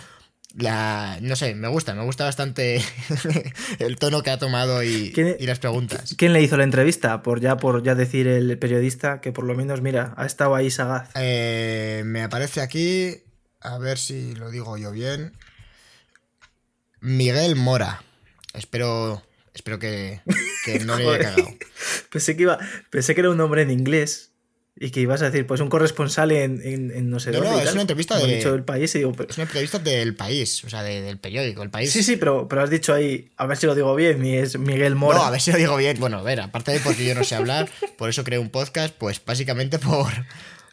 la, no sé, me gusta, me gusta bastante (laughs) el tono que ha tomado y, ¿Quién- y las preguntas. ¿Quién le hizo la entrevista? Por ya, por ya decir el periodista que por lo menos, mira, ha estado ahí sagaz. Eh, me aparece aquí, a ver si lo digo yo bien. Miguel Mora. Espero, espero que, que no le haya (laughs) cagado. Pensé que iba, pensé que era un nombre en inglés y que ibas a decir, pues un corresponsal en, en- en no sé No, dónde. no, es tal. una entrevista de- dicho del país y digo, pero- Es una entrevista del país, o sea, de- del periódico, el país. Sí, sí, pero, pero has dicho ahí, a ver si lo digo bien, y es Miguel Mora. No, a ver si lo digo bien. Bueno, a ver, aparte de porque yo no sé hablar, por eso creé un podcast, pues básicamente por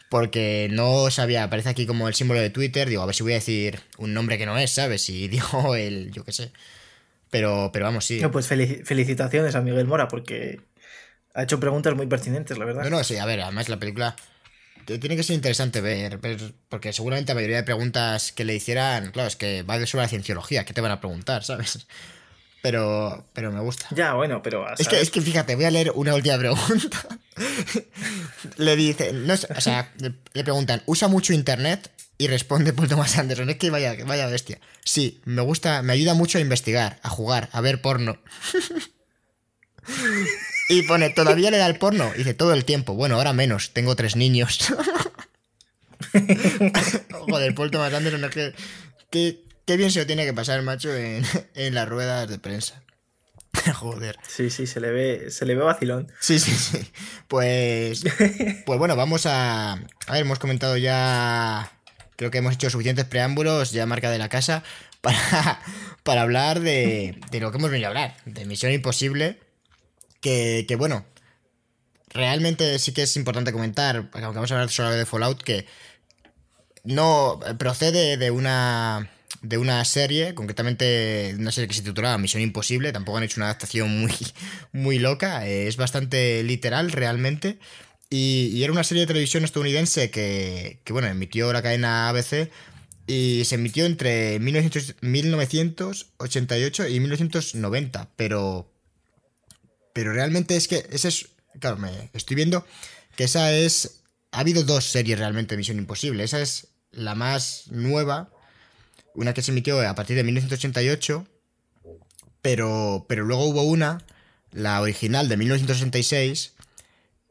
porque no sabía, aparece aquí como el símbolo de Twitter, digo, a ver si voy a decir un nombre que no es, ¿sabes? Y digo el, yo qué sé. Pero, pero vamos, sí. No, pues felici- felicitaciones a Miguel Mora porque ha hecho preguntas muy pertinentes, la verdad. No, no, sí, a ver, además la película tiene que ser interesante ver, ver, porque seguramente la mayoría de preguntas que le hicieran, claro, es que va de sobre la cienciología, ¿qué te van a preguntar, sabes? Pero, pero me gusta. Ya, bueno, pero... Es que, es que fíjate, voy a leer una última pregunta. (laughs) le dice, no o sea, le, le preguntan, ¿usa mucho internet? Y responde Paul Thomas Anderson, es que vaya, vaya bestia. Sí, me gusta, me ayuda mucho a investigar, a jugar, a ver porno. (laughs) y pone, ¿todavía le da el porno? Y dice, todo el tiempo. Bueno, ahora menos, tengo tres niños. (laughs) Joder, Paul Thomas Anderson, es que, que- qué bien se lo tiene que pasar, macho, en, en las ruedas de prensa. (laughs) Joder. Sí, sí, se le ve, se le ve vacilón. Sí, sí, sí. Pues, (laughs) pues bueno, vamos a... A ver, hemos comentado ya... Creo que hemos hecho suficientes preámbulos, ya marca de la casa, para, para hablar de, de lo que hemos venido a hablar, de Misión Imposible, que, bueno, realmente sí que es importante comentar, aunque vamos a hablar solo de Fallout, que no procede de una de una serie, concretamente una serie que se titulaba Misión Imposible, tampoco han hecho una adaptación muy, (laughs) muy loca, eh, es bastante literal realmente, y, y era una serie de televisión estadounidense que, que, bueno, emitió la cadena ABC y se emitió entre 1988 y 1990, pero pero realmente es que ese es claro, me estoy viendo que esa es ha habido dos series realmente de Misión Imposible, esa es la más nueva, una que se emitió a partir de 1988, pero pero luego hubo una la original de 1966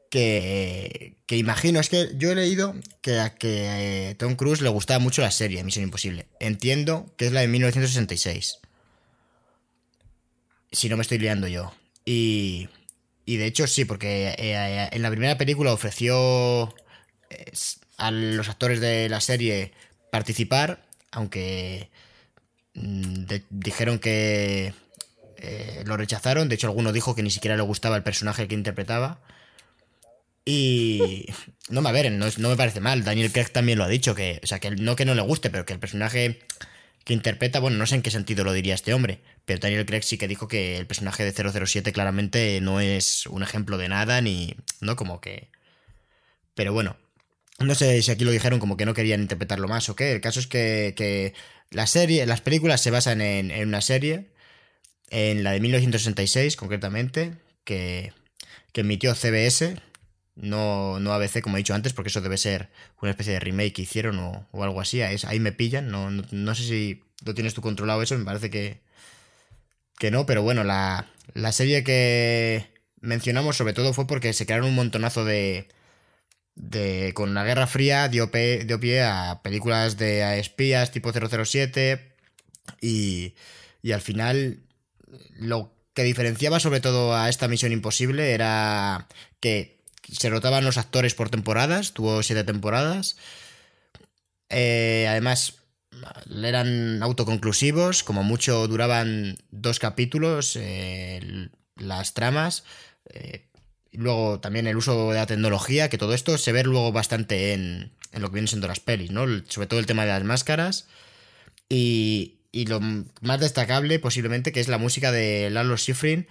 que, que imagino, es que yo he leído que a que eh, Tom Cruise le gustaba mucho la serie Misión Imposible. Entiendo que es la de 1966. Si no me estoy liando yo. Y, y de hecho sí, porque eh, eh, en la primera película ofreció a los actores de la serie participar, aunque mm, dijeron que lo rechazaron. De hecho, alguno dijo que ni siquiera le gustaba el personaje que interpretaba. Y (laughs) no me a ver, no, no, me parece mal. Daniel Craig también lo ha dicho, que, o sea, que no que no le guste, pero que el personaje que interpreta, bueno, no sé en qué sentido lo diría este hombre, pero Daniel Craig sí que dijo que el personaje de 007 claramente no es un ejemplo de nada, ni, no como que... Pero bueno, no sé si aquí lo dijeron como que no querían interpretarlo más o qué. El caso es que, que la serie, las películas se basan en, una serie, en la de 1966 concretamente, que, que emitió CBS, no, no ABC, como he dicho antes, porque eso debe ser una especie de remake que hicieron o, algo así. Ahí, me pillan. No, no, sé si lo tienes tú controlado eso, me parece que, que no. Pero bueno, la, la serie que mencionamos sobre todo fue porque se crearon un montonazo de... de con la Guerra Fría dio, dio pie a películas de espías tipo 007 y, y al final lo que diferenciaba sobre todo a esta misión imposible era que se rotaban los actores por temporadas, tuvo siete temporadas. Eh, además, eran autoconclusivos, como mucho duraban dos capítulos, eh, las tramas. Eh, luego también el uso de la tecnología, que todo esto se ve luego bastante en, en lo que vienen siendo las pelis, ¿no? Sobre todo el tema de las máscaras. Y, y lo más destacable posiblemente que es la música de Lalo Schifrin,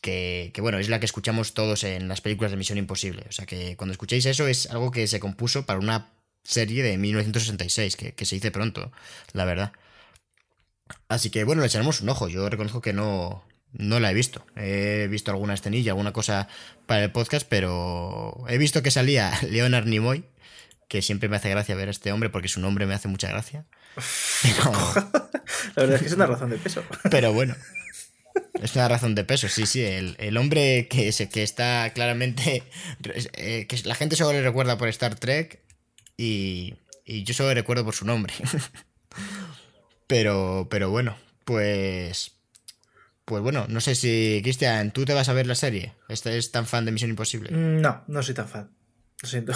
que, bueno, es la que escuchamos todos en las películas de Misión Imposible. O sea que cuando escuchéis eso es algo que se compuso para una serie de 1966, que, que se hizo pronto, la verdad. Así que bueno, le echaremos un ojo. Yo reconozco que no, no la he visto. He visto alguna escenilla, alguna cosa para el podcast, pero he visto que salía (laughs) Leonard Nimoy, que siempre me hace gracia ver a este hombre porque su nombre me hace mucha gracia. (laughs) la verdad es que es una razón de peso. Pero bueno, es una razón de peso, sí, sí. El, hombre que, que está claramente. Eh, que la gente solo le recuerda por Star Trek y, y yo solo le recuerdo por su nombre. (laughs) pero, pero bueno, pues. Pues bueno, no sé si, Cristian, ¿tú te vas a ver la serie? ¿Estás tan fan de Misión Imposible? Mm, no, no soy tan fan. Lo siento.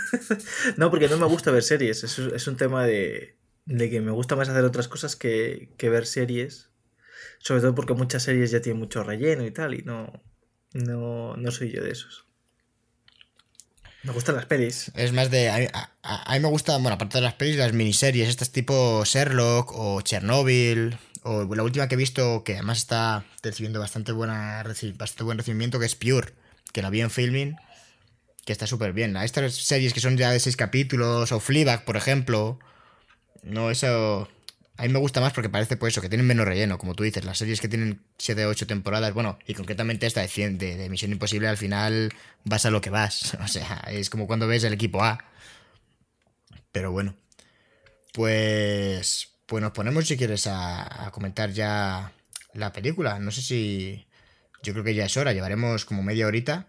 (laughs) no, porque no me gusta ver series. Es, es un tema de, de, que me gusta más hacer otras cosas que, que ver series. Sobre todo porque muchas series ya tienen mucho relleno y tal, y no, no, no soy yo de esos. Me gustan las pelis. Es más de. A, mí me gustan, bueno, aparte de las pelis, las miniseries, estas tipo Sherlock o Chernobyl. O la última que he visto, que además está recibiendo bastante, buena, bastante buen recibimiento, que es Pure, que la vi en filming, que está súper bien. Estas series que son ya de seis capítulos, o Fleabag, por ejemplo. No, eso. A mí me gusta más porque parece pues eso, que tienen menos relleno, como tú dices. Las series que tienen 7 o 8 temporadas, bueno, y concretamente esta de, de, Misión Imposible, al final vas a lo que vas. (laughs) O sea, es como cuando ves el equipo A. Pero bueno. Pues. Pues nos ponemos, si quieres, a, a comentar ya la película. No sé si. Yo creo que ya es hora, llevaremos como media horita.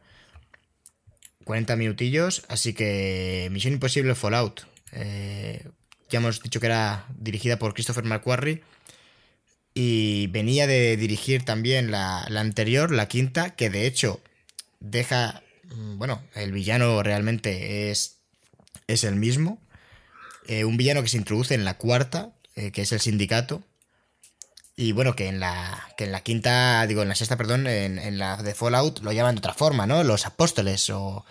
40 minutillos, así que Misión Imposible Fallout. Eh, ya hemos dicho que era dirigida por Christopher McQuarrie. Y venía de dirigir también la, anterior, la quinta, que de hecho deja. Mm, bueno, el villano realmente es, es el mismo. Eh, un villano que se introduce en la cuarta, eh, que es el sindicato. Y bueno, que en la, que en la quinta, digo, en la sexta, perdón, en, en la de Fallout lo llaman de otra forma, ¿no? Los apóstoles o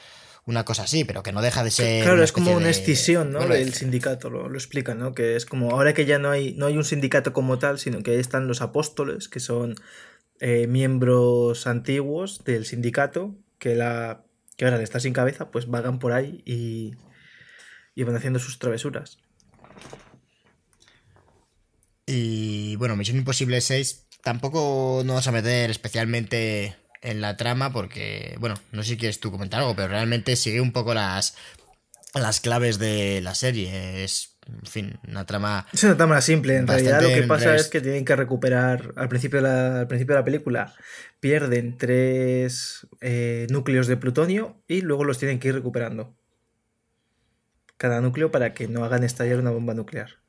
una cosa así, pero que no deja de ser. Claro, es como una escisión, ¿no? del sindicato, lo, lo explican, ¿no? Que es como ahora que ya no hay, no hay un sindicato como tal, sino que ahí están los apóstoles, que son eh, miembros antiguos del sindicato, que, la, que ahora está sin cabeza, pues vagan por ahí y, y van haciendo sus travesuras. Y bueno, Misión Imposible 6 tampoco nos vamos a meter especialmente en la trama porque, bueno, no sé si quieres tú comentar algo, pero realmente sigue un poco las, las claves de la serie. Es, en fin, una trama... Es una trama simple, en realidad lo que pasa es que tienen que recuperar, al principio de la, al principio de la película, pierden tres eh, núcleos de plutonio y luego los tienen que ir recuperando. Cada núcleo para que no hagan estallar una bomba nuclear.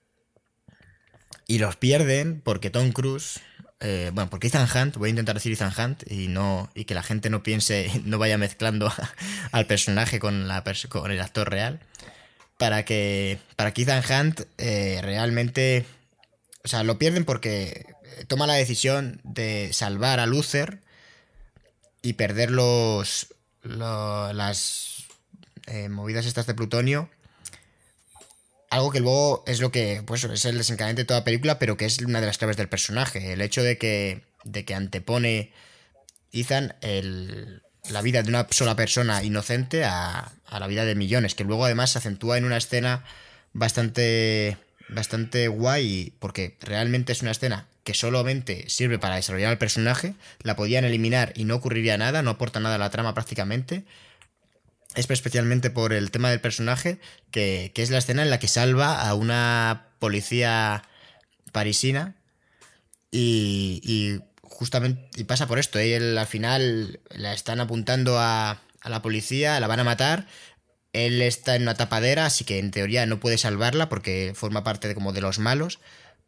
Y los pierden porque Tom Cruise. Eh, bueno, porque Ethan Hunt, voy a intentar decir Ethan Hunt y no y que la gente no piense, (laughs) no vaya mezclando al personaje con, la con el actor real. Para que, para que Ethan Hunt eh, realmente. O sea, lo pierden porque toma la decisión de salvar a Luther y perder los. las eh, movidas estas de plutonio algo que luego es lo que, pues, es el desencadenante de toda película, pero que es una de las claves del personaje. El hecho de que, de que antepone Ethan el, la vida de una sola persona inocente a, a, la vida de millones, que luego además se acentúa en una escena bastante, bastante guay, porque realmente es una escena que solamente sirve para desarrollar al personaje, la podían eliminar y no ocurriría nada, no aporta nada a la trama prácticamente, es especialmente por el tema del personaje, que, es la escena en la que salva a una policía parisina y, justamente y pasa por esto. Él al final la están apuntando a, a, la policía, la van a matar. Él está en una tapadera, así que en teoría no puede salvarla porque forma parte de como de los malos,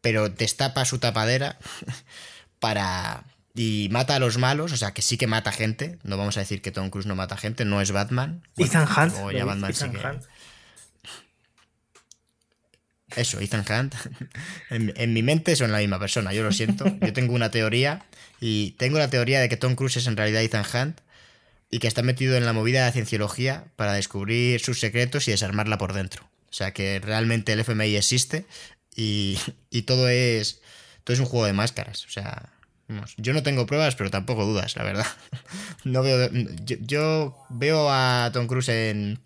pero destapa su tapadera (laughs) para, y mata a los malos, o sea que sí que mata gente. No vamos a decir que Tom Cruise no mata gente, no es Batman. Ethan Hunt. Hunt. Eso, Ethan Hunt. (laughs) en, mi mente son la misma persona, yo lo siento. Yo tengo una teoría y tengo la teoría de que Tom Cruise es en realidad Ethan Hunt y que está metido en la movida de cienciología para descubrir sus secretos y desarmarla por dentro. O sea que realmente el FMI existe y, y todo es todo es un juego de máscaras. O sea, yo no tengo pruebas, pero tampoco dudas, la verdad. (laughs) No veo, yo, veo a Tom Cruise en,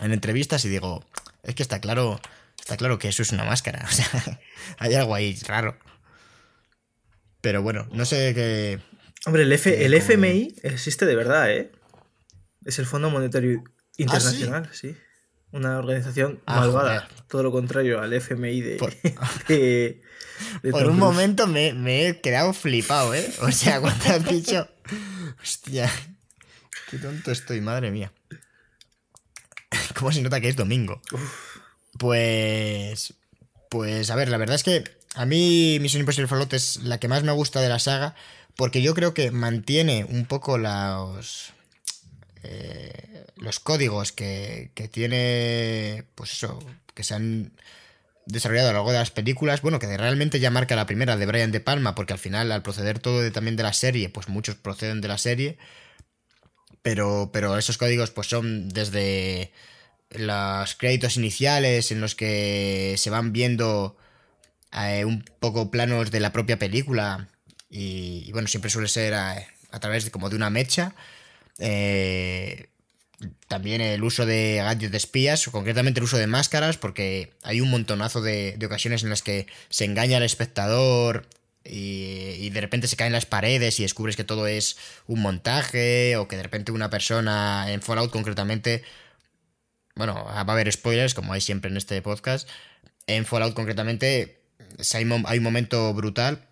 entrevistas y digo, es que está claro, está claro que eso es una máscara. (laughs) O sea, hay algo ahí raro. Pero bueno, no sé qué. Hombre, el, F, el FMI existe de verdad, ¿eh? Es el Fondo Monetario ¿Ah, Internacional, sí? Una organización ah, malvada. Todo lo contrario al FMI de Por (laughs) un momento me, he quedado flipado, ¿eh? O sea, (laughs) cuando has dicho. Hostia. Qué tonto estoy, madre mía. ¿Cómo se nota que es domingo? Pues. Pues a ver, la verdad es que a mí Mission Impossible Fallout es la que más me gusta de la saga. Porque yo creo que mantiene un poco los. Eh, los códigos que, que tiene. Pues eso. Que se han desarrollado a lo largo de las películas, bueno, que realmente ya marca la primera de Brian De Palma, porque al final, al proceder todo también de la serie, pues muchos proceden de la serie, pero, pero esos códigos pues son desde los créditos iniciales en los que se van viendo eh, un poco planos de la propia película y, bueno, siempre suele ser a, a, través de como de una mecha. Eh, también el uso de gadgets de espías, o concretamente el uso de máscaras, porque hay un montonazo de, ocasiones en las que se engaña al espectador y, de repente se caen las paredes y descubres que todo es un montaje, o que de repente una persona en Fallout concretamente, bueno, va a haber spoilers, como hay siempre en este podcast, en Fallout concretamente hay un momento brutal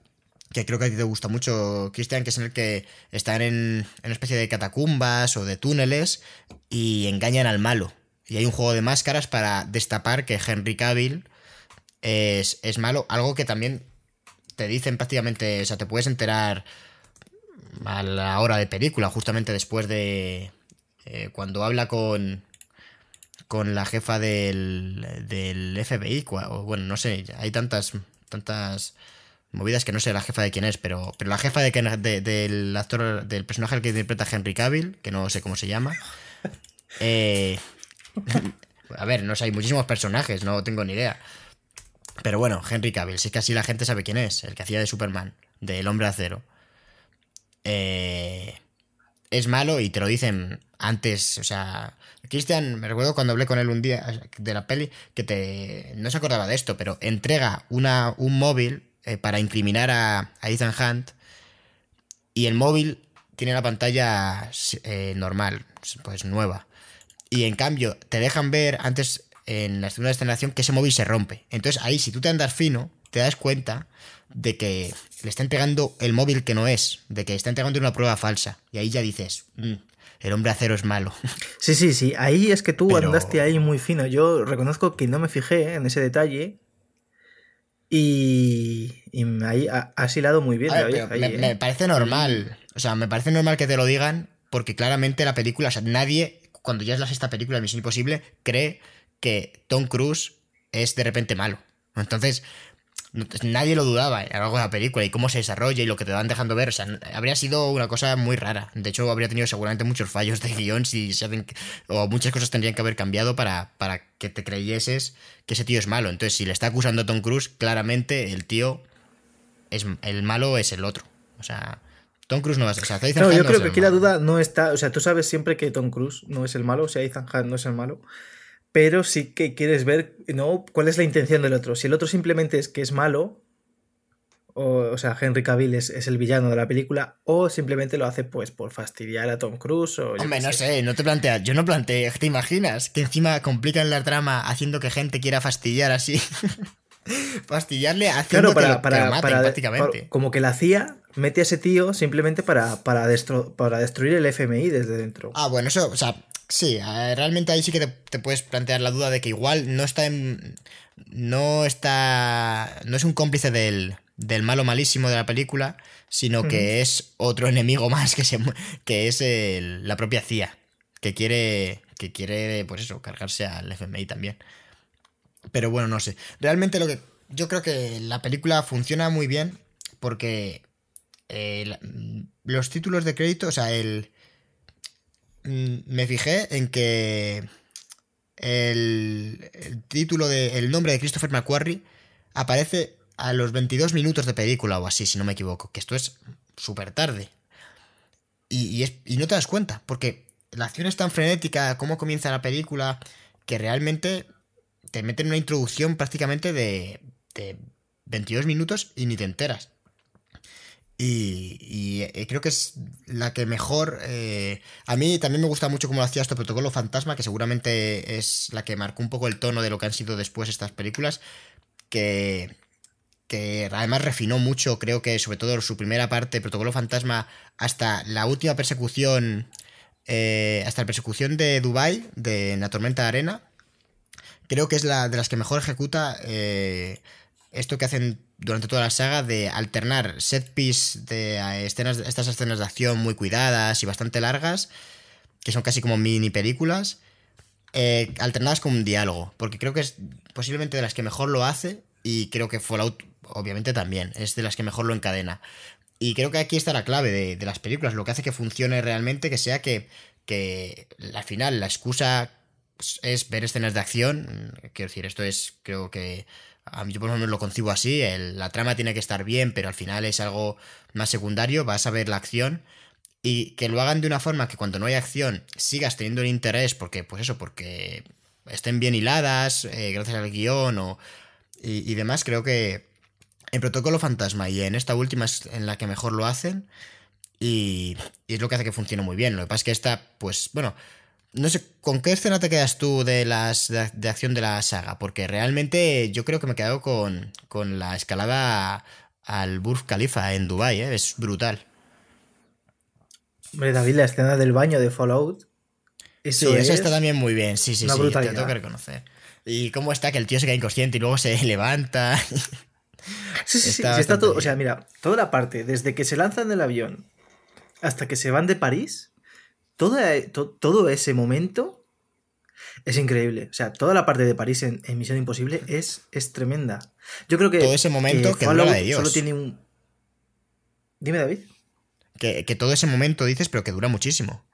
que creo que a ti te gusta mucho, Cristian, que es en el que están en, una especie de catacumbas o de túneles y engañan al malo. Y hay un juego de máscaras para destapar que Henry Cavill es, malo, algo que también te dicen prácticamente, o sea, te puedes enterar a la hora de película, justamente después de eh, cuando habla con, con la jefa del, del FBI, o bueno, no sé, hay tantas, tantas movidas que no sé la jefa de quién es, pero, pero la jefa de, del actor, del personaje que interpreta Henry Cavill, que no sé cómo se llama. (laughs) Eh, (laughs) a ver, no sé, hay muchísimos personajes, no tengo ni idea. Pero bueno, Henry Cavill, sí que así la gente sabe quién es, el que hacía de Superman, del hombre acero. Eh, es malo y te lo dicen antes, o sea, Christian, me recuerdo cuando hablé con él un día de la peli, que te, no se acordaba de esto, pero entrega una, un móvil eh, para incriminar a, a, Ethan Hunt. Y el móvil tiene la pantalla eh, normal, pues nueva. Y en cambio, te dejan ver antes en la segunda escenación que ese móvil se rompe. Entonces ahí, si tú te andas fino, te das cuenta de que le está entregando el móvil que no es, de que está entregando una prueba falsa. Y ahí ya dices, mm, el hombre acero es malo. Sí, sí, sí. Ahí es que tú andaste ahí muy fino. Yo reconozco que no me fijé en ese detalle. Y, y ahí has hilado muy bien. me, ¿eh? parece normal. O sea, me parece normal que te lo digan porque claramente la película, o sea, nadie, cuando ya es la sexta película de Misión Imposible, cree que Tom Cruise es de repente malo. Entonces, nadie lo dudaba a lo largo de la película y cómo se desarrolla y lo que te van dejando ver. O sea, habría sido una cosa muy rara. De hecho, habría tenido seguramente muchos fallos de (laughs) guion si se hacen, o muchas cosas tendrían que haber cambiado para, para que te creyeses que ese tío es malo. Entonces, si le está acusando a Tom Cruise, claramente el tío es el malo es el otro. O sea, Tom Cruise no va a ser. O sea, no, yo creo que aquí la duda no está. O sea, tú sabes siempre que Tom Cruise no es el malo, o sea, Ethan Hunt no es el malo pero sí que quieres ver, ¿no? ¿Cuál es la intención del otro? Si el otro simplemente es que es malo, o, sea, Henry Cavill es, el villano de la película, o simplemente lo hace pues por fastidiar a Tom Cruise. O Hombre, no sé. no te planteas, yo no planteé, ¿te imaginas? Que encima complican la trama haciendo que gente quiera fastidiar así. (laughs) Fastidiarle haciendo claro, para, que, para, prácticamente. como que la CIA mete a ese tío simplemente para, para, para destruir el FMI desde dentro. Ah, bueno, eso, o sea, Sí, realmente ahí sí que te, puedes plantear la duda de que igual no está en, no está no es un cómplice del, del malo malísimo de la película, sino que es otro (laughs) enemigo más que se que es la propia CIA, que quiere que quiere pues eso, cargarse al FMI también. Pero bueno, no sé. Realmente lo que yo creo que la película funciona muy bien porque eh, los títulos de crédito, o sea, el Mm, me fijé en que el, título de el nombre de Christopher McQuarrie aparece a los 22 minutos de película o así, si no me equivoco, que esto es súper tarde. Y, es, y, no te das cuenta, porque la acción es tan frenética, cómo comienza la película, que realmente te meten una introducción prácticamente de, de 22 minutos y ni te enteras. Y, eh, creo que es la que mejor. Eh, a mí también me gusta mucho cómo lo hacía este protocolo fantasma, que seguramente es la que marcó un poco el tono de lo que han sido después estas películas. Que, que además refinó mucho, creo que sobre todo su primera parte, protocolo fantasma, hasta la última persecución. Eh, hasta la persecución de Dubai de la tormenta de arena. Creo que es la de las que mejor ejecuta esto que hacen durante toda la saga de alternar set piece de eh, escenas, estas escenas de acción muy cuidadas y bastante largas, que son casi como mini películas, eh, alternadas con un diálogo, porque creo que es posiblemente de las que mejor lo hace y creo que Fallout obviamente también, es de las que mejor lo encadena. Y creo que aquí está la clave de, las películas, lo que hace que funcione realmente, que sea que, que al final la excusa es ver escenas de acción, quiero decir, esto es creo que yo por lo menos lo concibo así, la trama tiene que estar bien, pero al final es algo más secundario, vas a ver la acción y que lo hagan de una forma que cuando no hay acción sigas teniendo el interés, porque pues eso, porque estén bien hiladas, eh, gracias al guion o, y, demás, creo que en Protocolo Fantasma y en esta última es en la que mejor lo hacen y, y es lo que hace que funcione muy bien. Lo que pasa es que esta, pues bueno, no sé, ¿con qué escena te quedas tú de las de, acción de la saga? Porque realmente yo creo que me he quedado con, con la escalada al Burj Khalifa en Dubai, ¿eh? es brutal. Hombre, David, la escena del baño de Fallout. Eso sí, eso está también muy bien, sí, sí, sí, te tengo que reconocer. Y cómo está que el tío se queda inconsciente y luego se (laughs) levanta. Sí, sí, sí, está todo, o sea, mira, toda la parte, desde que se lanzan del avión hasta que se van de París, todo, ese momento es increíble. O sea, toda la parte de París en, Misión Imposible es, es tremenda. Yo creo que. Todo ese momento que, dura de Dios. Solo tiene un. Dime, David. Que, todo ese momento dices, pero que dura muchísimo.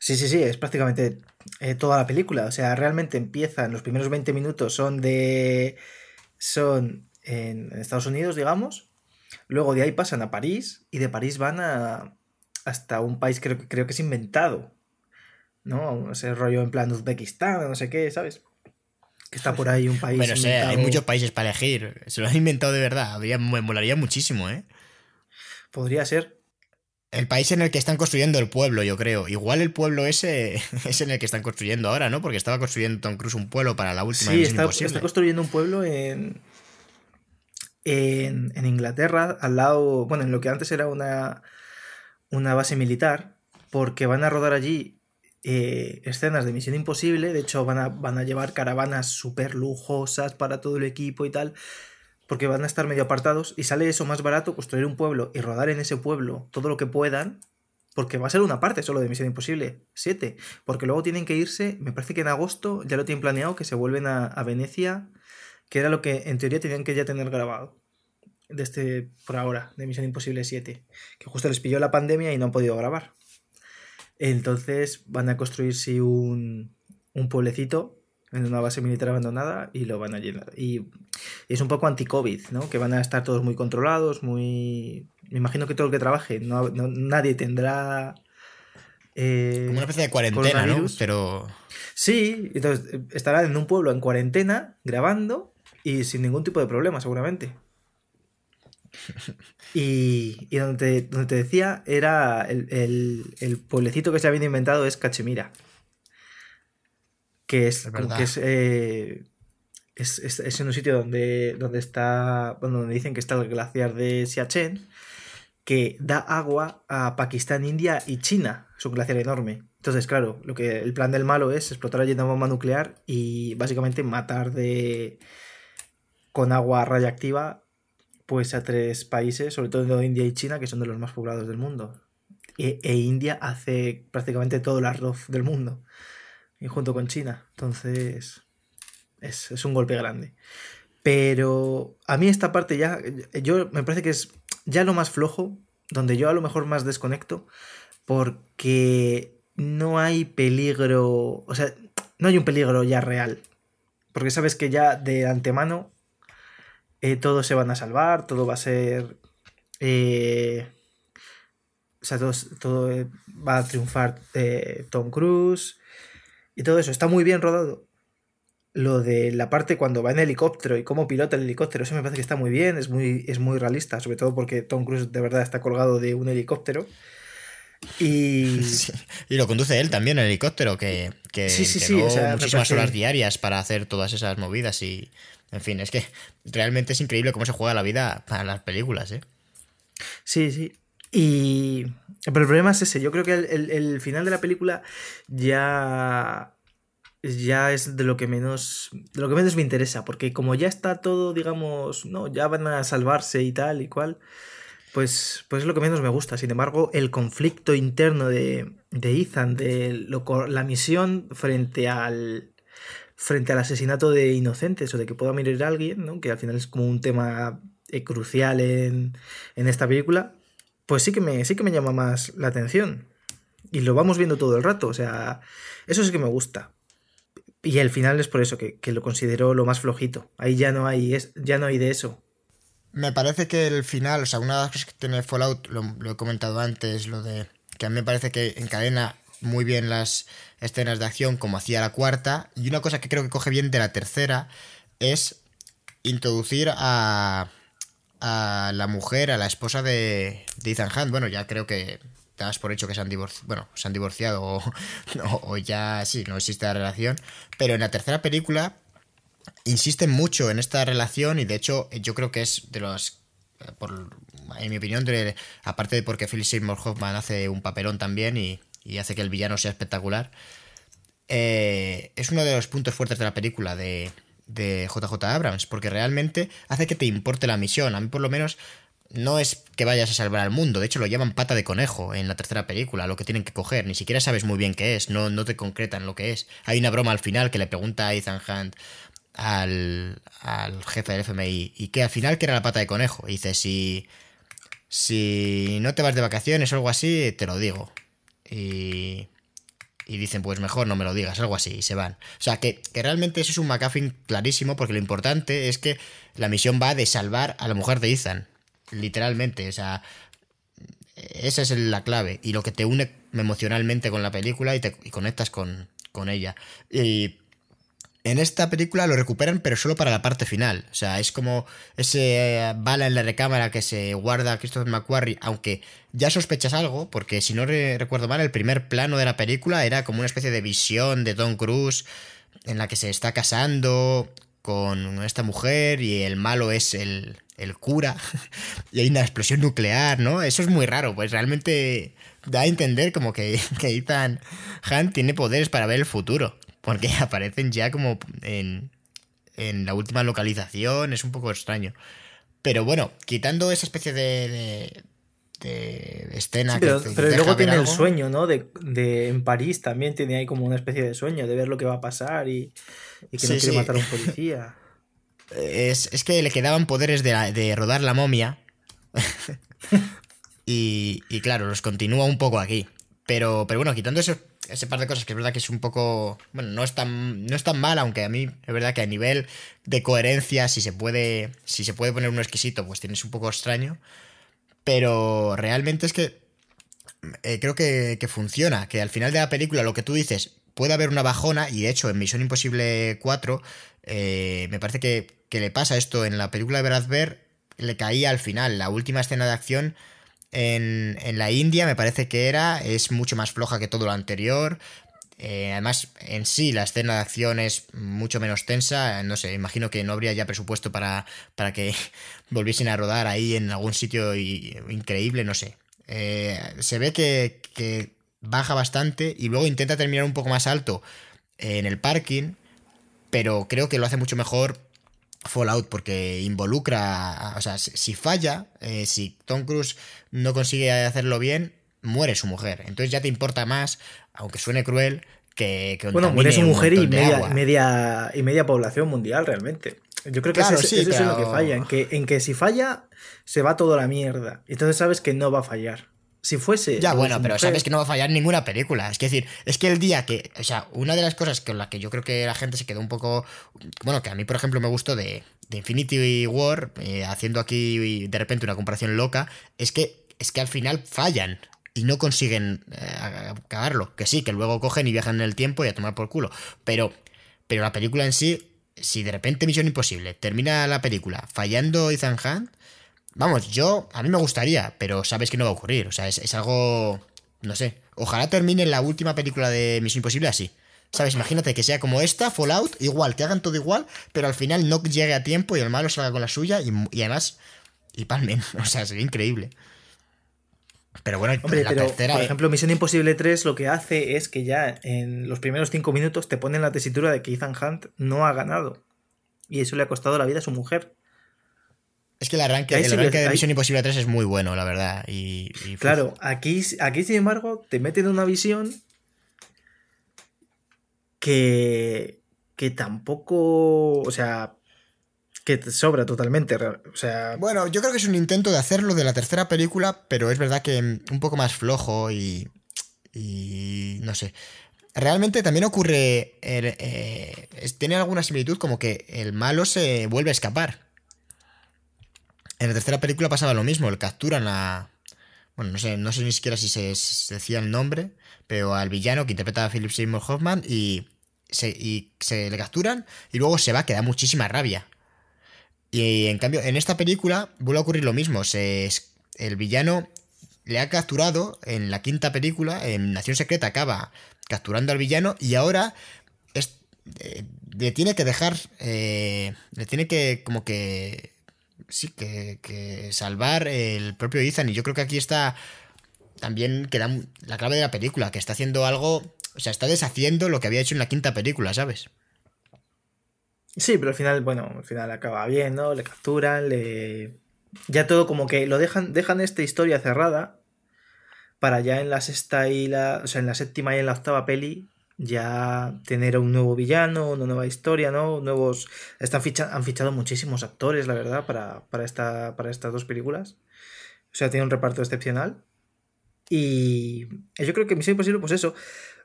Sí, sí, sí, es prácticamente eh, toda la película. O sea, realmente empiezan, los primeros 20 minutos son de. son en Estados Unidos, digamos. Luego de ahí pasan a París y de París van a, hasta un país creo, creo que es inventado, ¿no? Ese rollo en plan Uzbekistán, no sé qué, ¿sabes? que está por ahí un país. Bueno, hay muchos países para elegir. Se lo han inventado de verdad. Habría, me molaría muchísimo, ¿eh? Podría ser. El país en el que están construyendo el pueblo, yo creo. Igual el pueblo ese (laughs) es en el que están construyendo ahora, ¿no? Porque estaba construyendo Tom Cruise un pueblo para la última Sí, está, está, construyendo un pueblo en, en, en, Inglaterra, al lado, bueno, en lo que antes era una, una base militar, porque van a rodar allí eh, escenas de Misión Imposible. De hecho, van a, van a llevar caravanas súper lujosas para todo el equipo y tal porque van a estar medio apartados y sale eso más barato construir un pueblo y rodar en ese pueblo todo lo que puedan, porque va a ser una parte solo de Misión Imposible 7, porque luego tienen que irse, me parece que en agosto ya lo tienen planeado, que se vuelven a, Venecia, que era lo que en teoría tenían que ya tener grabado. De este, por ahora, de Misión Imposible 7, que justo les pilló la pandemia y no han podido grabar. Entonces van a construirse un, un pueblecito en una base militar abandonada y lo van a llenar. Y, es un poco anti-COVID, ¿no? Que van a estar todos muy controlados, muy... Me imagino que todo el que trabaje, no, nadie tendrá... Eh, Como una especie de cuarentena, ¿no? Pero... Sí, entonces eh, estará en un pueblo en cuarentena, grabando y sin ningún tipo de problema, seguramente. Y, y donde, te, donde, te, decía, era el, el, el pueblecito que se había inventado es Cachemira que es, eh, es, es, es, en un sitio donde, donde está, donde dicen que está el glaciar de Siachen, que da agua a Pakistán, India y China. Es un glaciar enorme. Entonces, claro, lo que el plan del malo es explotar allí una bomba nuclear y básicamente matar de con agua radiactiva pues a tres países, sobre todo India y China, que son de los más poblados del mundo. E, e India hace prácticamente todo el arroz del mundo y junto con China. Entonces, es, un golpe grande. Pero a mí esta parte ya, yo me parece que es ya lo más flojo, donde yo a lo mejor más desconecto, porque no hay peligro, o sea, no hay un peligro ya real. Porque sabes que ya de antemano eh, todos se van a salvar, todo va a ser... Eh, o sea, todo, todo, va a triunfar eh, Tom Cruise, y todo eso está muy bien rodado. Lo de la parte cuando va en helicóptero y cómo pilota el helicóptero, eso me parece que está muy bien, es muy, es muy realista, sobre todo porque Tom Cruise de verdad está colgado de un helicóptero. Y... (laughs) y lo conduce él también el helicóptero, que, que, sí, sí, muchísimas horas diarias para hacer todas esas movidas y... En fin, es que realmente es increíble cómo se juega la vida para las películas, ¿eh? Sí, sí. Y. Pero el problema es ese. Yo creo que el, final de la película ya. Ya es de lo que menos. De lo que menos me interesa. Porque como ya está todo, digamos. No, ya van a salvarse y tal y cual. Pues, pues es lo que menos me gusta. Sin embargo, el conflicto interno de, de Ethan, de la misión frente al. Frente al asesinato de inocentes o de que pueda morir alguien, ¿no? Que al final es como un tema eh, crucial en, en esta película pues sí que me, sí que me llama más la atención. Y lo vamos viendo todo el rato, o sea, eso sí que me gusta. Y el final es por eso que, lo considero lo más flojito. Ahí ya no hay, es, ya no hay de eso. Me parece que el final, o sea, una de las cosas que tiene Fallout, lo, lo he comentado antes, lo de que a mí me parece que encadena muy bien las escenas de acción como hacía la cuarta. Y una cosa que creo que coge bien de la tercera es introducir a, a la mujer, a la esposa de, Ethan Hunt. Bueno, ya creo que das por hecho que se han divorciado, bueno, se han divorciado (laughs) o, ya sí, no existe la relación. Pero en la tercera película insisten mucho en esta relación y de hecho yo creo que es de los, en mi opinión, aparte de porque Philip Seymour Hoffman hace un papelón también y, hace que el villano sea espectacular, eh, es uno de los puntos fuertes de la película, de, de JJ Abrams, porque realmente hace que te importe la misión. A mí por lo menos no es que vayas a salvar al mundo, de hecho lo llaman pata de conejo en la tercera película, lo que tienen que coger, ni siquiera sabes muy bien qué es, no, no te concretan lo que es. Hay una broma al final que le pregunta a Ethan Hunt al, al jefe del FMI, ¿y que al final que era la pata de conejo? Y dice, si, si no te vas de vacaciones o algo así, te lo digo. Y y dicen, pues mejor no me lo digas, algo así, y se van. O sea, que, realmente eso es un McAfee clarísimo, porque lo importante es que la misión va de salvar a la mujer de Ethan, literalmente, o sea, esa es la clave, y lo que te une emocionalmente con la película y te conectas con, ella. Y en esta película lo recuperan, pero solo para la parte final. O sea, es como ese eh, bala en la recámara que se guarda Christopher McQuarrie, aunque ya sospechas algo, porque si no recuerdo mal, el primer plano de la película era como una especie de visión de Tom Cruise en la que se está casando con esta mujer y el malo es el, el cura (laughs) y hay una explosión nuclear, ¿no? Eso es muy raro, pues realmente da a entender como que, (laughs) que Ethan Hunt tiene poderes para ver el futuro porque (laughs) aparecen ya como en, en la última localización, es un poco extraño. Pero bueno, quitando esa especie de, de, escena pero, pero luego tiene el sueño, ¿no? De, de, en París también tiene ahí como una especie de sueño de ver lo que va a pasar y, y que no quiere matar a un policía. (laughs) Es, es, que le quedaban poderes de, de rodar la momia. (laughs) y, y, claro, los continúa un poco aquí. Pero, pero bueno, quitando esos ese par de cosas que es verdad que es un poco. Bueno, no es tan, no es tan mal, aunque a mí es verdad que a nivel de coherencia, si se puede. Si se puede poner uno exquisito, pues tienes un poco extraño. Pero realmente es que. Eh, creo que, funciona. Que al final de la película, lo que tú dices, puede haber una bajona. Y de hecho, en Misión Imposible 4, eh, me parece que, que, le pasa esto en la película de Brad Bear. Le caía al final. La última escena de acción en, la India me parece que era, es mucho más floja que todo lo anterior. Eh, además, en sí, la escena de acción es mucho menos tensa. No sé, imagino que no habría ya presupuesto para, para que (laughs) volviesen a rodar ahí en algún sitio increíble, no sé. Eh, se ve que, baja bastante y luego intenta terminar un poco más alto en el parking, pero creo que lo hace mucho mejor Fallout porque involucra, o sea, si falla, eh, si Tom Cruise no consigue hacerlo bien, muere su mujer. Entonces ya te importa más, aunque suene cruel, que... bueno, muere su mujer y media, media, y media población mundial realmente. Yo creo que eso, es lo que falla, en que, en que si falla, se va toda la mierda. Entonces sabes que no va a fallar. Si fuese. Ya, bueno, pero sabes que no va a fallar ninguna película. Es decir, es que el día que. O sea, una de las cosas con la que yo creo que la gente se quedó un poco. Bueno, que a mí, por ejemplo, me gustó de, de Infinity War, eh, haciendo aquí de repente una comparación loca, es que, es que al final fallan y no consiguen eh, acabarlo. Que sí, que luego cogen y viajan en el tiempo y a tomar por culo. Pero, pero la película en sí, si de repente Misión Imposible termina la película fallando Ethan Hunt Vamos, yo, a mí me gustaría, pero sabes que no va a ocurrir. O sea, es, algo, no sé. Ojalá termine la última película de Misión Imposible así. ¿Sabes? Imagínate que sea como esta, Fallout, igual, que hagan todo igual, pero al final no llegue a tiempo y el malo salga con la suya y, además, y palmen. (laughs) O sea, sería increíble. Pero bueno, la tercera. Por ejemplo, Misión Imposible 3 lo que hace es que ya en los primeros cinco minutos te ponen la tesitura de que Ethan Hunt no ha ganado. Y eso le ha costado la vida a su mujer. Es que el arranque, el arranque de Misión Imposible 3 es muy bueno, la verdad. Y, claro, aquí, aquí sin embargo te meten una visión que, que tampoco, o sea, que te sobra totalmente. O sea... Bueno, yo creo que es un intento de hacerlo de la tercera película, pero es verdad que un poco más flojo y... y no sé. Realmente también ocurre... Eh, tiene alguna similitud como que el malo se vuelve a escapar. En la tercera película pasaba lo mismo, el capturan a... Bueno, no sé, no sé ni siquiera si se, decía el nombre, pero al villano que interpreta a Philip Seymour Hoffman y se, y se le capturan y luego se va, que da muchísima rabia. Y en cambio, en esta película vuelve a ocurrir lo mismo. El villano le ha capturado en la quinta película, en Nación Secreta acaba capturando al villano y ahora es, eh, le tiene que dejar, eh, le tiene que como que sí, que, salvar el propio Ethan. Y yo creo que aquí está también queda la clave de la película, que está haciendo algo, o sea, está deshaciendo lo que había hecho en la quinta película, ¿sabes? Sí, pero al final, bueno, al final acaba bien, ¿no? Le capturan, le... Ya todo como que lo dejan, dejan esta historia cerrada para ya en la sexta y la... O sea, en la séptima y en la octava peli ya tener un nuevo villano, una nueva historia, ¿no? Nuevos. Están han fichado muchísimos actores, la verdad, para, para, esta, para estas dos películas. O sea, tiene un reparto excepcional. Y yo creo que Misión Imposible, pues eso.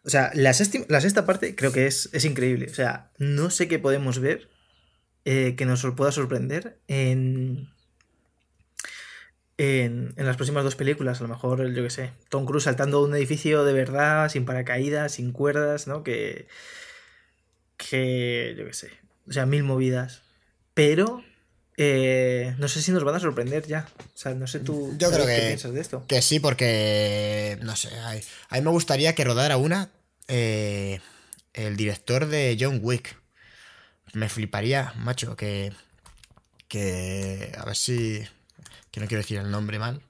O sea, la, sexta parte creo que es, es, increíble. O sea, no sé qué podemos ver eh, que nos pueda sorprender en, en, las próximas dos películas, a lo mejor, yo que sé, Tom Cruise saltando un edificio de verdad, sin paracaídas, sin cuerdas, ¿no? Que, que, yo qué sé, o sea, mil movidas. Pero eh, no sé si nos van a sorprender ya. O sea, no sé tú Yo creo qué piensas de esto. que sí, porque, no sé, a, a mí me gustaría que rodara una eh, el director de John Wick. Me fliparía, macho, que, que, a ver si, que no quiero decir el nombre mal.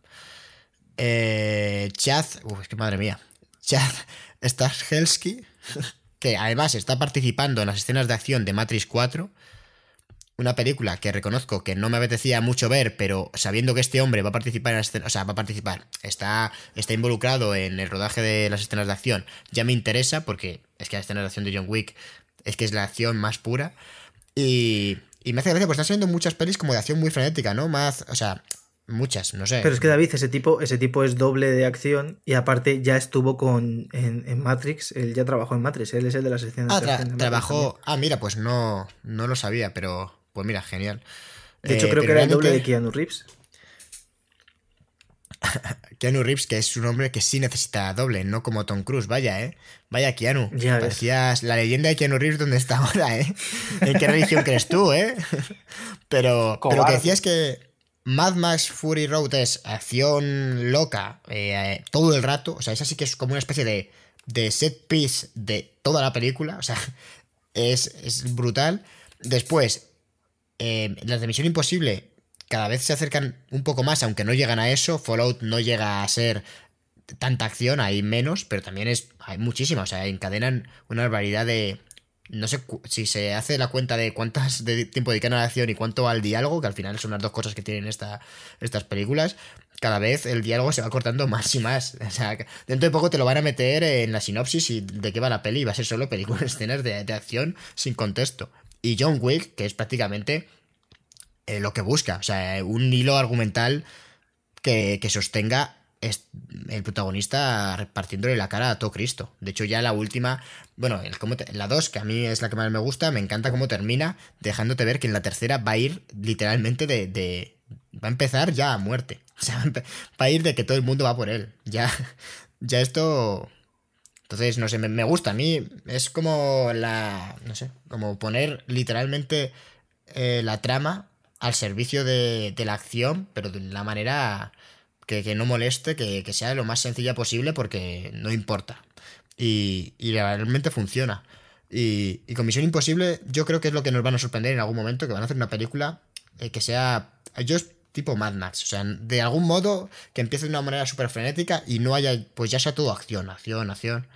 Eh, Chad, uf, es que madre mía, Chad (laughs) Stahelski, (laughs) que además está participando en las escenas de acción de Matrix 4 una película que reconozco que no me apetecía mucho ver, pero sabiendo que este hombre va a participar en las escenas, o sea, va a participar, está, está involucrado en el rodaje de las escenas de acción, ya me interesa porque es que la escena de acción de John Wick es que es la acción más pura y, y me hace gracia, pues están saliendo muchas pelis como de acción muy frenética, ¿no? Más, o sea, muchas, no sé. Pero es que David, ese tipo, ese tipo es doble de acción y aparte ya estuvo con en, en Matrix, él ya trabajó en Matrix, él es el de las escenas Ah, de tra- acción de Matrix trabajó. Ah, mira, pues no, no lo sabía, pero. Pues mira, genial. De hecho, Eh, creo que era el doble de Keanu Reeves. (laughs) Keanu Reeves, que es un hombre que sí necesita doble, no como Tom Cruise, vaya, ¿eh? Vaya, Keanu. Ya ves. Parecías la leyenda de Keanu Reeves, ¿dónde está ahora, eh? ¿En qué religión crees tú, eh? (laughs) Pero, pero lo que Cobarde. decía es que Mad Max Fury Road es acción loca eh, todo el rato. O sea, esa sí que es como una especie de, de set piece de toda la película. O sea, (laughs) es, es brutal. Después, eh, las de Misión Imposible cada vez se acercan un poco más, aunque no llegan a eso. Fallout no llega a ser tanta acción, hay menos, pero también es hay muchísima. O sea, encadenan una barbaridad de. No sé si se hace la cuenta de cuántas de tiempo dedican a la acción y cuánto al diálogo, que al final son las dos cosas que tienen esta, estas películas. Cada vez el diálogo se va cortando más y más. (laughs) O sea, dentro de poco te lo van a meter en la sinopsis y de qué va la peli va a ser solo películas, (laughs) escenas de, de acción sin contexto. Y John Wick, que es prácticamente eh, lo que busca. O sea, un hilo argumental que, que sostenga es- el protagonista repartiéndole la cara a todo Cristo. De hecho, ya la última, bueno, la 2, que a mí es la que más me gusta, me encanta cómo termina, dejándote ver que en la tercera va a ir literalmente de. de- va a empezar ya a muerte. (laughs) O sea, va a ir de que todo el mundo va por él. Ya, (laughs) ya esto. Entonces, no sé, me, me gusta. A mí es como la. No sé, como poner literalmente eh, la trama al servicio de, de la acción, pero de la manera que, que no moleste, que, que sea lo más sencilla posible porque no importa. Y, y realmente funciona. Y, y con Misión Imposible yo creo que es lo que nos van a sorprender en algún momento, que van a hacer una película eh, que sea... Yo tipo Mad Max, o sea, de algún modo que empiece de una manera súper frenética y no haya, pues ya sea todo acción, acción, acción.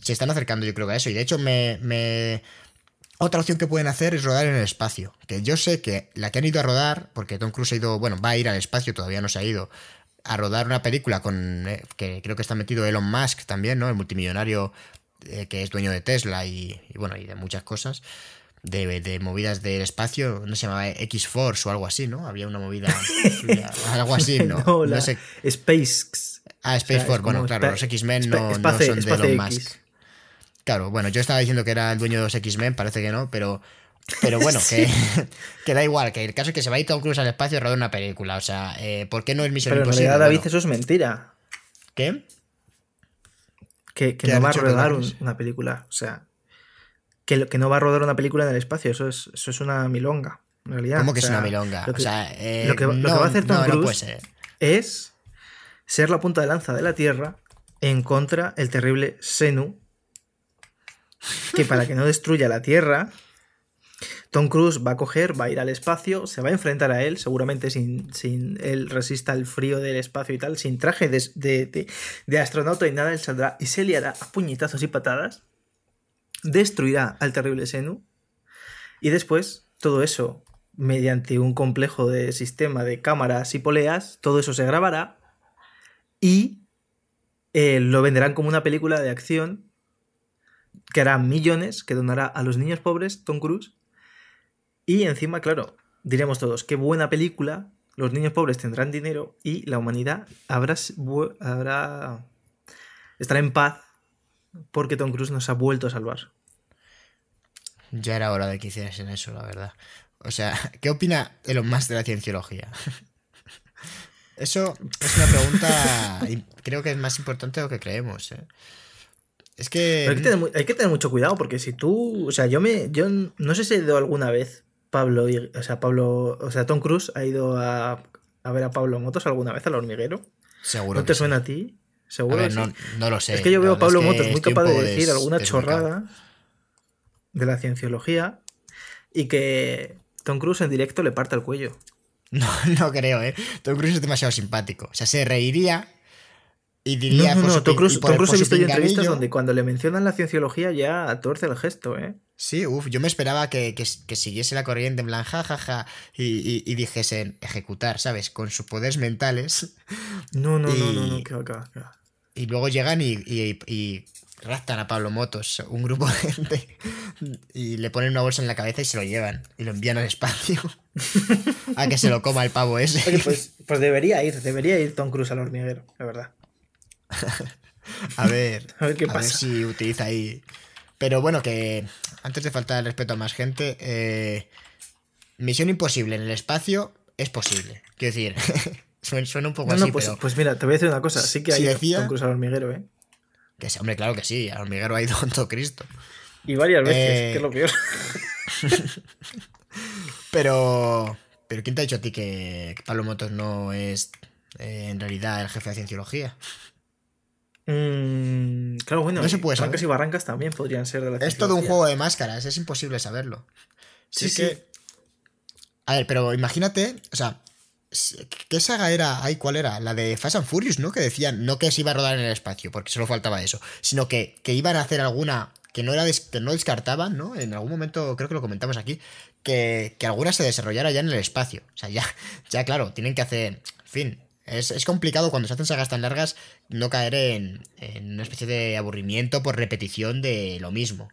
Se están acercando yo creo a eso. Y de hecho me, me, otra opción que pueden hacer es rodar en el espacio. Que yo sé que la que han ido a rodar, porque Tom Cruise ha ido, bueno, va a ir al espacio, todavía no se ha ido, a rodar una película con, eh, que creo que está metido Elon Musk también, ¿no? El multimillonario eh, que es dueño de Tesla y, y, bueno, y de muchas cosas. De, de movidas del espacio, no se llamaba X-Force o algo así, ¿no? Había una movida, suya, (laughs) algo así, ¿no? no, la no sé. Space. Ah, Space O sea, es Force, bueno, claro, los X-Men no, son de Elon X. Musk. Claro, bueno, yo estaba diciendo que era el dueño de los X-Men, parece que no, pero, pero bueno, (laughs) que, (laughs) que da igual, que el caso es que se va a ir Tom Cruise al espacio y rodar una película. O sea, eh, ¿por qué no es Misión Pero en Imposible? realidad, David, Bueno, eso es mentira. ¿Qué? Que, que ¿Qué no va a rodar un- una película. O sea, que, que no va a rodar una película en el espacio. Eso es, eso es una milonga. En realidad. ¿Cómo que O es sea, una milonga? lo que- o sea, eh, lo que, lo que no, va a hacer Tom no, no Cruise ser. es ser la punta de lanza de la Tierra en contra el terrible Senu. Que para que no destruya la Tierra, Tom Cruise va a coger, va a ir al espacio, se va a enfrentar a él, seguramente sin, sin él resista el frío del espacio y tal, sin traje de, de- de- astronauta y nada, él saldrá y se liará a puñetazos y patadas, destruirá al terrible Senu y después todo eso, mediante un complejo de sistema de cámaras y poleas, todo eso se grabará y eh, lo venderán como una película de acción que hará millones, que donará a los niños pobres, Tom Cruise. Y encima, claro, diremos todos, qué buena película, los niños pobres tendrán dinero y la humanidad habrá, estará en paz porque Tom Cruise nos ha vuelto a salvar. Ya era hora de que hiciesen eso, la verdad. O sea, (laughs) ¿qué opina Elon Musk de la cienciología? (laughs) Eso es una pregunta, creo que es más importante de lo que creemos. ¿eh? Es que. hay, que tener, mucho cuidado, porque si tú. O sea, yo me. Yo no sé si he ido alguna vez. Pablo, o sea, Pablo. O sea, Tom Cruise ha ido a, a ver a Pablo Motos alguna vez al hormiguero. Seguro. ¿No te suena a ti? Seguro. no, lo sé. Es que yo veo a Pablo Motos muy capaz de decir alguna chorrada de la cienciología y que Tom Cruise en directo le parte el cuello. (laughs) No, no creo, ¿eh? Tom Cruise es demasiado simpático. O sea, se reiría y diría... No, no, no, Tom Cruise, he visto yo entrevistas donde cuando le mencionan la cienciología ya torce el gesto, ¿eh? Sí, uff, yo me esperaba que, siguiese la corriente en plan jajaja y, y, dijesen ejecutar, ¿sabes? Con sus poderes mentales. No, no, no, no, no, que Y luego llegan y, y, raptan a Pablo Motos, un grupo de gente, y le ponen una bolsa en la cabeza y se lo llevan y lo envían al espacio. (laughs) a que se lo coma el pavo ese. pues, pues debería ir, debería ir Tom Cruise al hormiguero, la verdad. (laughs) a ver, a ver qué pasa. A ver si utiliza ahí pero bueno, que antes de faltar el respeto a más gente, eh, Misión Imposible en el espacio es posible. Quiero decir, (laughs) suena, un poco así, pues, pero... pues, mira, te voy a decir una cosa. Sí que hay decía, Tom al hormiguero, ¿eh? Que sí, hombre, claro que sí. Al hormiguero ha ido (laughs) todo Cristo. Y varias veces, que es lo peor. (laughs) pero... Pero ¿quién te ha dicho a ti que Pablo Motos no es eh, en realidad el jefe de cienciología? Mm, claro, bueno, no se puede y barrancas también podrían ser de la Es todo un juego de máscaras, es imposible saberlo. Sí, sí. Que... A ver, pero imagínate, o sea, ¿qué saga era? Ay, ¿cuál era? La de Fast and Furious, ¿no? Que decían no que se iba a rodar en el espacio, porque solo faltaba eso, sino que, iban a hacer alguna que no, era que no descartaban, ¿no? En algún momento, creo que lo comentamos aquí, que, que alguna se desarrollara ya en el espacio. O sea, ya, (laughs) ya claro, tienen que hacer, en fin, es, complicado cuando se hacen sagas tan largas no caer en, una especie de aburrimiento por repetición de lo mismo.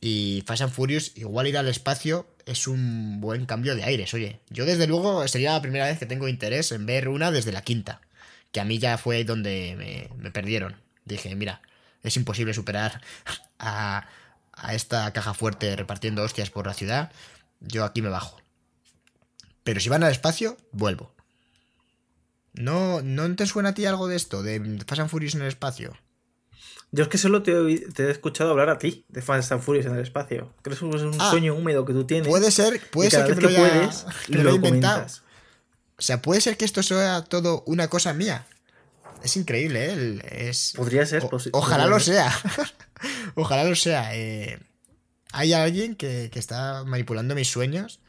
Y Fast and Furious, igual ir al espacio es un buen cambio de aires. Oye, yo desde luego sería la primera vez que tengo interés en ver una desde la quinta. Que a mí ya fue donde me, me perdieron. Dije, mira, es imposible superar (laughs) a, a esta caja fuerte repartiendo hostias por la ciudad. Yo aquí me bajo. Pero si van al espacio, vuelvo. ¿No, ¿No te suena a ti algo de esto? ¿De Fast and Furious en el espacio? Yo es que solo te he, escuchado hablar a ti de Fast and Furious en el espacio. Creo que es un ah, sueño húmedo que tú tienes. Puede ser, puede ser que, me lo, puedes, (laughs) lo, inventado. O sea, puede ser que esto sea todo una cosa mía. Es increíble, ¿eh? Es... Podría ser. ojalá lo sea. (laughs) ojalá lo sea. Eh, hay alguien que, que, está manipulando mis sueños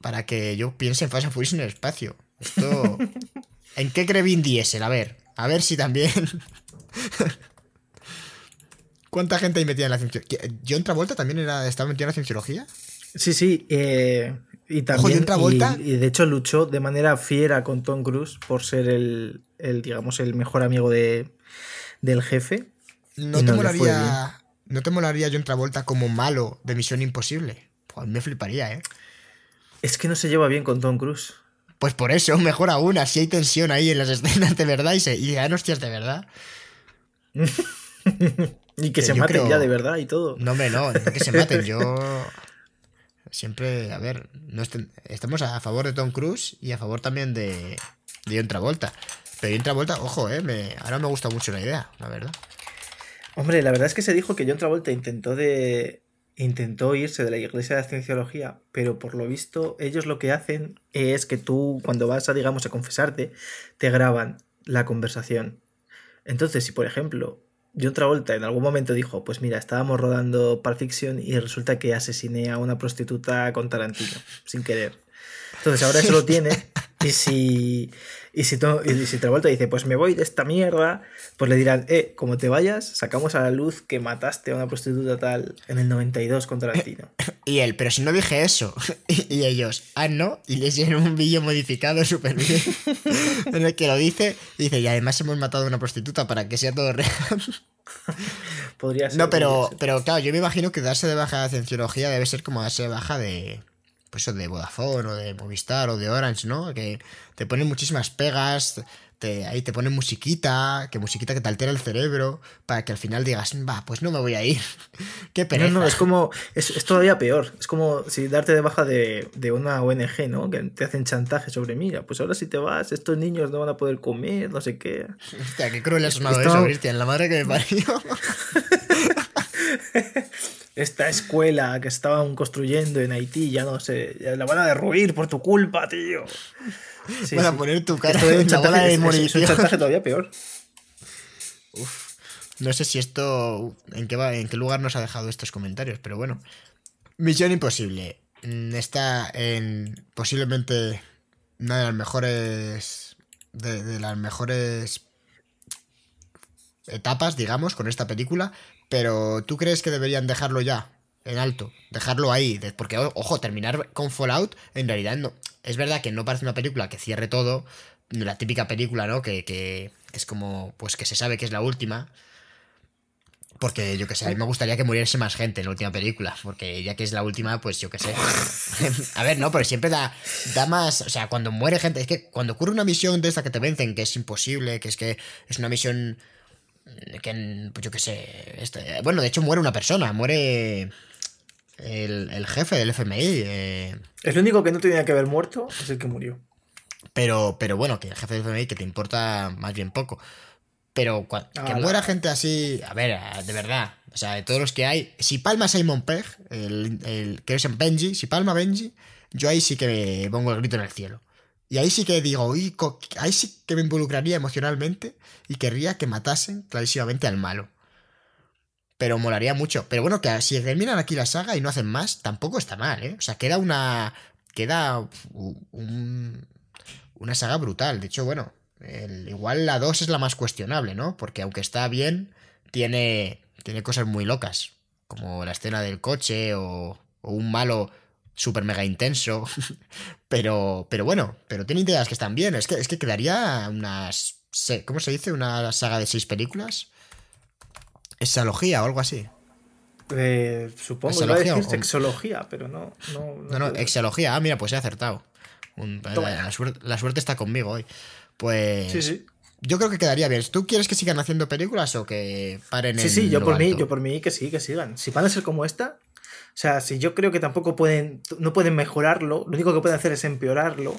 para que yo piense en Fast and Furious en el espacio. Esto. ¿En qué cree Vin Diesel? A ver, a ver si también. ¿Cuánta gente hay metida en la cienciología? ¿John Travolta también era, estaba metido en la cienciología? Sí, sí. Eh, y también. Y, de hecho luchó de manera fiera con Tom Cruise por ser el, digamos, el mejor amigo de, del jefe. ¿No te, molaría, ¿No te molaría John Travolta como malo de Misión Imposible? Pues me fliparía, ¿eh? Es que no se lleva bien con Tom Cruise. Pues por eso, (laughs) mejor aún, así hay tensión ahí en las escenas de verdad y, se, y dan hostias de verdad. (laughs) y que, se maten ya de verdad y todo. No, hombre, no, no que se maten. Yo (laughs) siempre, a ver, no estamos a favor de Tom Cruise y a favor también de, de John Travolta. Pero John Travolta, ojo, eh, me, ahora me gusta mucho la idea, la verdad. Hombre, la verdad es que se dijo que John Travolta intentó de intentó irse de la iglesia de cienciología, pero por lo visto ellos lo que hacen es que tú cuando vas a, digamos, a confesarte, te graban la conversación. Entonces, si por ejemplo John Travolta en algún momento dijo, pues mira, estábamos rodando Pulp Fiction y resulta que asesiné a una prostituta con Tarantino, sin querer. Entonces ahora eso lo tiene (laughs) y si, y si, y si Travolta dice, pues me voy de esta mierda, pues le dirán, eh, como te vayas, sacamos a la luz que mataste a una prostituta tal en el 92 contra Tarantino. (laughs) Y él, pero si no dije eso. (laughs) Y ellos, ah, no, y les dieron un vídeo modificado súper bien en el que lo dice, y dice, y además hemos matado a una prostituta para que sea todo real. Podría ser. No, pero, pero claro, yo me imagino que darse de baja de cienciología debe ser como darse de baja de, pues eso de Vodafone o de Movistar o de Orange, ¿no? Que te ponen muchísimas pegas, te, ahí te ponen musiquita, que musiquita que te altera el cerebro, para que al final digas, va, pues no me voy a ir. (laughs) Qué pereza. No, no, es como, es, todavía peor. Es como si darte de baja de, una ONG, ¿no? Que te hacen chantaje sobre, mira, pues ahora si te vas, estos niños no van a poder comer, no sé qué. Hostia, qué cruel ha sonado eso, Cristian, la madre que me parió. (laughs) (laughs) esta escuela que estaban construyendo en Haití ya no sé, ya la van a derruir por tu culpa, tío. Sí, van a poner tu cara en la bola de Es un chantaje todavía peor. Uf. No sé si esto. ¿en qué, va, ¿En qué lugar nos ha dejado estos comentarios? Pero bueno. Misión Imposible. Mm, está en posiblemente una de las mejores. De, las mejores etapas, digamos, con esta película. Pero ¿tú crees que deberían dejarlo ya? En alto. Dejarlo ahí. Porque, ojo, terminar con Fallout, en realidad no. Es verdad que no parece una película que cierre todo. La típica película, ¿no? Que, que es como. Pues que se sabe que es la última. Porque yo que sé, a mí me gustaría que muriese más gente en la última película. Porque ya que es la última, pues yo que sé. (laughs) a ver, no, pero siempre da, da más. O sea, cuando muere gente. Es que cuando ocurre una misión de esta que te vencen, que es imposible, que es que es una misión. Que, pues yo que sé. Este, bueno, de hecho muere una persona. Muere. El, jefe del FMI. Eh. El único que no tenía que haber muerto es el que murió. Pero, pero bueno, que el jefe del FMI que te importa más bien poco. Pero que muera gente así, a ver, de verdad, o sea, de todos los que hay, si palma Simon Pegg, el, el que es en Benji, si palma Benji, yo ahí sí que me pongo el grito en el cielo. Y ahí sí que digo, ahí sí que me involucraría emocionalmente y querría que matasen clarísimamente al malo. Pero molaría mucho. Pero bueno, que si terminan aquí la saga y no hacen más, tampoco está mal, ¿eh? O sea, queda una. Queda un, una saga brutal. De hecho, bueno, igual la 2 es la más cuestionable, ¿no? Porque aunque está bien, tiene, tiene cosas muy locas, como la escena del coche o, un malo súper mega intenso. pero, pero bueno, pero tiene ideas que están bien. Es que, es que quedaría unas... ¿Cómo se dice? ¿Una saga de seis películas? Exalogía o algo así. Eh, supongo que iba a decir sexología, pero no. No, no, no, exología. Ah, mira, pues he acertado. la, suerte, está conmigo hoy. Pues. Sí, sí. Yo creo que quedaría bien. ¿Tú quieres que sigan haciendo películas o que paren Sí, sí, yo por mí, yo por mí que sí, que sigan. Si van a ser como esta, sea, si yo creo que tampoco pueden, no pueden mejorarlo, lo único que pueden hacer es empeorarlo.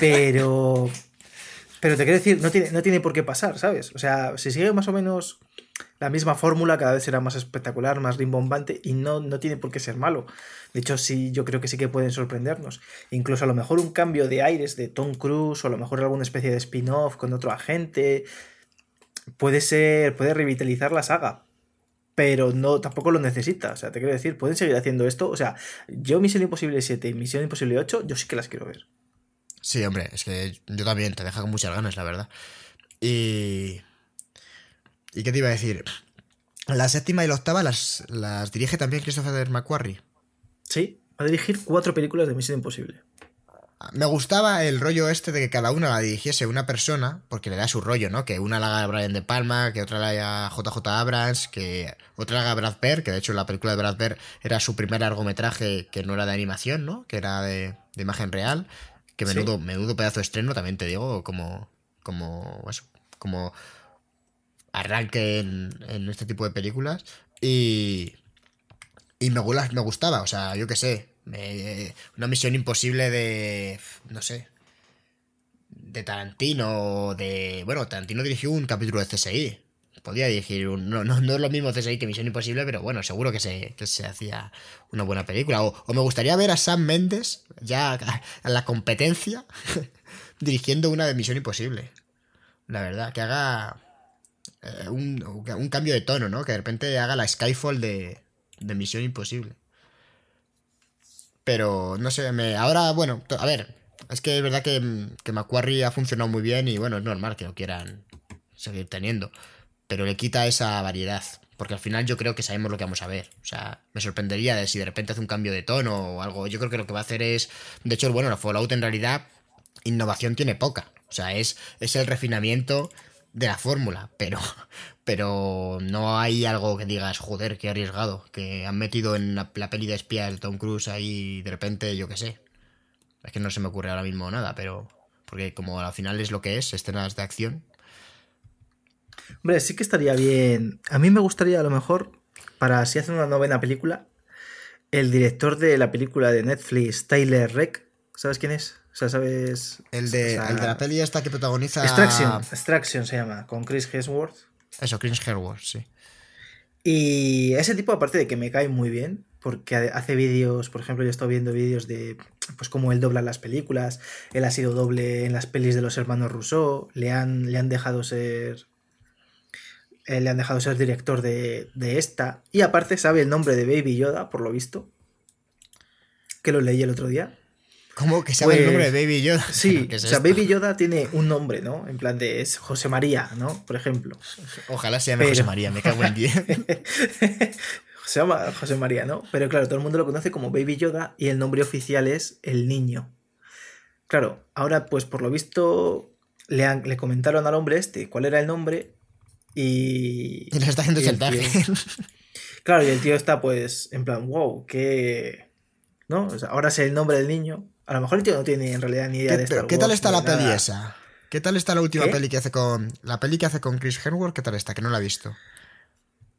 Pero, (laughs) pero te quiero decir, no tiene, no tiene por qué pasar, ¿sabes? O sea, si sigue más o menos la misma fórmula, cada vez será más espectacular, más rimbombante y no, no tiene por qué ser malo. De hecho, sí, yo creo que sí que pueden sorprendernos. Incluso a lo mejor un cambio de aires de Tom Cruise o a lo mejor alguna especie de spin-off con otro agente puede ser, puede revitalizar la saga. Pero no, tampoco lo necesita. O sea, te quiero decir, pueden seguir haciendo esto. O sea, yo Misión Imposible 7 y Misión Imposible 8, yo sí que las quiero ver. Sí, hombre, es que yo también te deja con muchas ganas, la verdad. Y. ¿Y qué te iba a decir? La séptima y la octava las, las dirige también Christopher McQuarrie. Sí, va a dirigir cuatro películas de Misión Imposible. Me gustaba el rollo este de que cada una la dirigiese una persona, porque le da su rollo, ¿no? Que una la haga Brian De Palma, que otra la haga JJ Abrams, que otra la haga Brad Pitt, que de hecho la película de Brad Pitt era su primer largometraje que no era de animación, ¿no? Que era de, imagen real. Que menudo, menudo pedazo de estreno, también te digo, como. como. eso. como arranque en, este tipo de películas. Y, y me, me gustaba, o sea, yo qué sé. Una misión imposible de. No sé. De Tarantino. De. Bueno, Tarantino dirigió un capítulo de CSI. Podía dirigir un. No, no, es lo mismo CSI que Misión Imposible, pero bueno, seguro que se, que se hacía una buena película. O, o, me gustaría ver a Sam Mendes, ya a la competencia, (laughs) dirigiendo una de Misión Imposible. La verdad, que haga eh, un, cambio de tono, ¿no? Que de repente haga la Skyfall de, de Misión Imposible. Pero, no sé, me, ahora, bueno, a ver, es que es verdad que, que Macquarie ha funcionado muy bien y bueno, es normal que lo quieran seguir teniendo. Pero le quita esa variedad. Porque al final yo creo que sabemos lo que vamos a ver. O sea, me sorprendería de si de repente hace un cambio de tono o algo. Yo creo que lo que va a hacer es. De hecho, bueno, la Fallout en realidad, innovación tiene poca. O sea, es, es el refinamiento de la fórmula, pero, pero no hay algo que digas, joder, qué arriesgado, que han metido en la, peli de espía de Tom Cruise ahí de repente, yo qué sé. Es que no se me ocurre ahora mismo nada, pero porque como al final es lo que es, escenas de acción. Hombre, sí que estaría bien. A mí me gustaría a lo mejor, para si hacen una novena película, el director de la película de Netflix, Tyler Reck, ¿sabes quién es? O sea, ¿sabes? El de, el de la peli esta que protagoniza. Extraction, Extraction se llama, con Chris Hemsworth. Eso, Chris Hemsworth, sí. Y ese tipo, aparte de que me cae muy bien, porque hace vídeos, por ejemplo, yo he estado viendo vídeos de pues cómo él dobla las películas, él ha sido doble en las pelis de los hermanos Rousseau, le han, le han dejado ser eh, le han dejado ser director de, de, esta. Y aparte sabe el nombre de Baby Yoda, por lo visto. Que lo leí el otro día. ¿Cómo que sabe el nombre de pues, Baby Yoda? Sí, (laughs) o sea, Baby Yoda tiene un nombre, ¿no? En plan de es José María, ¿no? Por ejemplo. Ojalá se llame José María, me cago en 10. (laughs) se llama José María, ¿no? Pero claro, todo el mundo lo conoce como Baby Yoda y el nombre oficial es El Niño. Claro, ahora pues por lo visto le, han, le comentaron al hombre este cuál era el nombre y... Y le está haciendo chantaje. (laughs) Claro, y el tío está pues en plan, wow, qué... ¿No? ahora sé el nombre del niño a lo mejor el tío no tiene en realidad ni idea de Star ¿Qué tal está la peli esa? ¿Qué tal está la última peli que hace con. La peli que hace con Chris Hemsworth? ¿Qué tal está? Que no la he visto.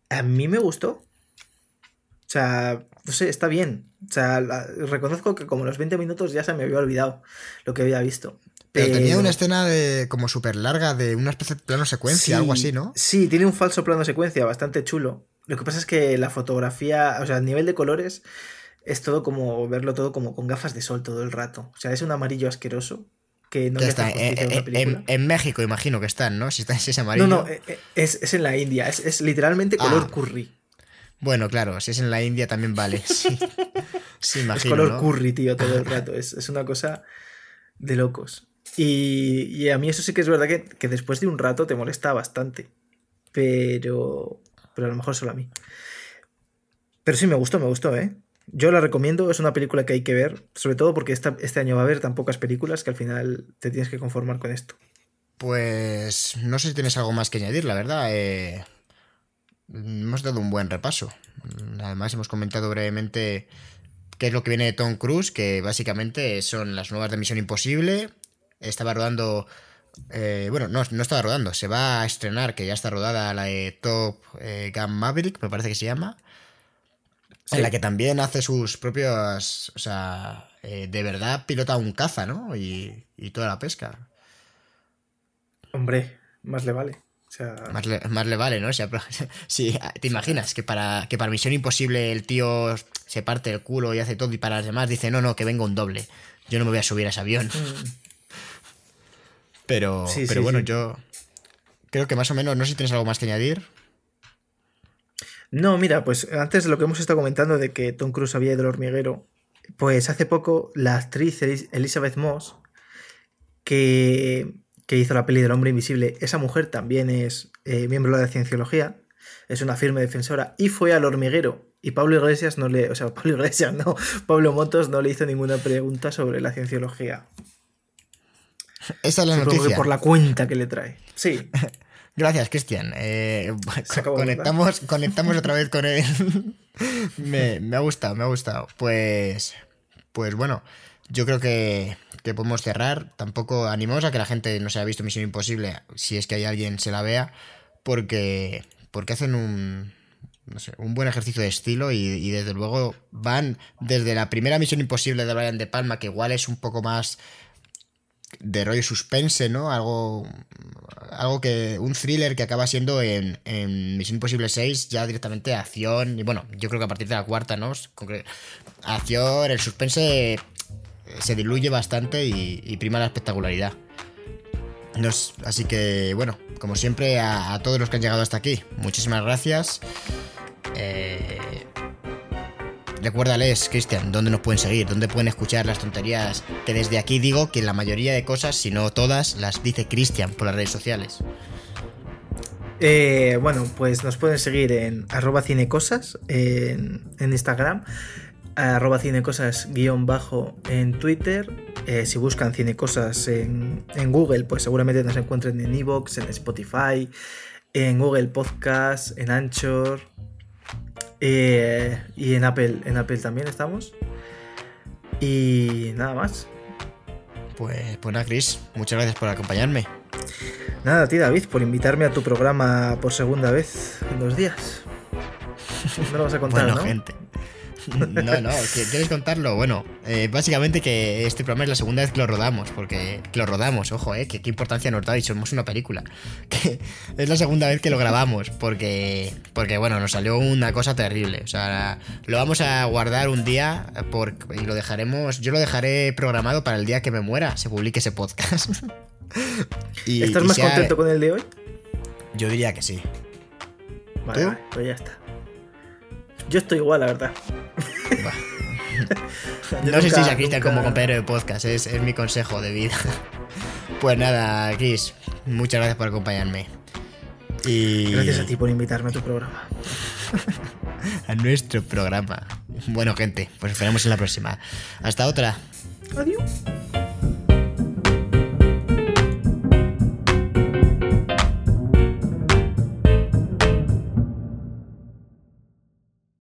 A mí me gustó. O sea, no sé, está bien. O sea, reconozco que como los 20 minutos ya se me había olvidado lo que había visto. Pero, tenía una escena de como súper larga de una especie de plano secuencia, algo así, ¿no? Sí, tiene un falso plano secuencia bastante chulo. Lo que pasa es que la fotografía, o sea, a nivel de colores, es todo como verlo todo como con gafas de sol todo el rato. O sea, es un amarillo asqueroso que no está, eh, eh, en, México imagino que están, ¿no? Si está ese amarillo. No, no, eh, es, en la India, es, literalmente color ah. curry. Bueno, claro, si es en la India también vale. (laughs) Sí, imagino. Es color curry, tío, todo el (laughs) rato. Es, una cosa de locos. Y, a mí eso sí que es verdad que, que, después de un rato te molesta bastante. Pero. Pero a lo mejor solo a mí. Pero sí me gustó, me gustó, ¿eh? Yo la recomiendo, es una película que hay que ver, sobre todo porque este año va a haber tan pocas películas que al final te tienes que conformar con esto. Pues no sé si tienes algo más que añadir, la verdad. Eh, hemos dado un buen repaso. Además hemos comentado brevemente qué es lo que viene de Tom Cruise, que básicamente son las nuevas de Misión Imposible. Estaba rodando... Eh, bueno, no, no estaba rodando, se va a estrenar, que ya está rodada la de Top eh, Gun Maverick, me parece que se llama. En la que también hace sus propios. O sea, eh, de verdad pilota un caza, ¿no? Y, toda la pesca. Hombre, más le vale. más, le, vale, ¿no? O sea, (laughs) sí, te imaginas que para, que para Misión Imposible el tío se parte el culo y hace todo y para las demás dice, no, no, que venga un doble. Yo no me voy a subir a ese avión. Mm. (laughs) Pero, pero bueno, yo creo que más o menos, no sé si tienes algo más que añadir. No, mira, pues antes de lo que hemos estado comentando de que Tom Cruise había ido al hormiguero, pues hace poco la actriz Elizabeth Moss, que, hizo la peli del hombre invisible, esa mujer también es eh, miembro de la cienciología, es una firme defensora y fue al hormiguero. Y Pablo Iglesias no le, o sea, (laughs) Pablo Iglesias no, Pablo Motos no le hizo ninguna pregunta sobre la cienciología. Esa es la noticia. Por la cuenta que le trae. Sí. (laughs) Gracias, Cristian. Eh, (laughs) conectamos, conectamos otra vez con él. (laughs) me, ha gustado, me ha gustado. Pues, pues bueno, yo creo que, podemos cerrar. Tampoco animamos a que la gente no se haya visto Misión Imposible, si es que hay alguien se la vea, porque, porque hacen un, un buen ejercicio de estilo y, y, desde luego van desde la primera Misión Imposible de Brian De Palma, que igual es un poco más de rollo suspense, ¿no? Algo, algo que, un thriller que acaba siendo en, en Misión Imposible 6 ya directamente acción, y bueno, yo creo que a partir de la cuarta, ¿no? Acción, el suspense se diluye bastante y, prima la espectacularidad. así que, bueno, como siempre, a, a, todos los que han llegado hasta aquí, muchísimas gracias. Eh, Recuérdales, Cristian, dónde nos pueden seguir, dónde pueden escuchar las tonterías que desde aquí digo que la mayoría de cosas, si no todas, las dice Cristian por las redes sociales. Eh, bueno, pues nos pueden seguir en arroba cinecosas en, Instagram, arroba cinecosas guion bajo en Twitter. Eh, si buscan cinecosas en, en Google, pues seguramente nos encuentren en Evox, en Spotify, en Google Podcast, en Anchor, eh, y en Apple, en Apple también estamos. Y nada más. Pues, pues nada, Chris, muchas gracias por acompañarme. Nada, a ti, David, por invitarme a tu programa por segunda vez en dos días. (laughs) No lo vas a contar, bueno, gente. (laughs) No, no, ¿quieres contarlo? Bueno, eh, básicamente que este programa es la segunda vez que lo rodamos, porque que lo rodamos, ojo, eh, que qué importancia nos da y somos una película. (laughs) Que es la segunda vez que lo grabamos, porque, porque bueno, nos salió una cosa terrible. O sea, lo vamos a guardar un día por, y lo dejaremos, yo lo dejaré programado para el día que me muera, se publique ese podcast. (laughs) y, ¿Estás más contento con el de hoy? Yo diría que sí. Vale, pues ya está. Yo estoy igual, la verdad. (laughs) no sé si se Cristian como compañero de podcast, es, mi consejo de vida. (laughs) Pues nada, Chris, muchas gracias por acompañarme. Y... Gracias a ti por invitarme a tu programa. (laughs) a nuestro programa. Bueno, gente, pues esperamos en la próxima. Hasta otra. Adiós.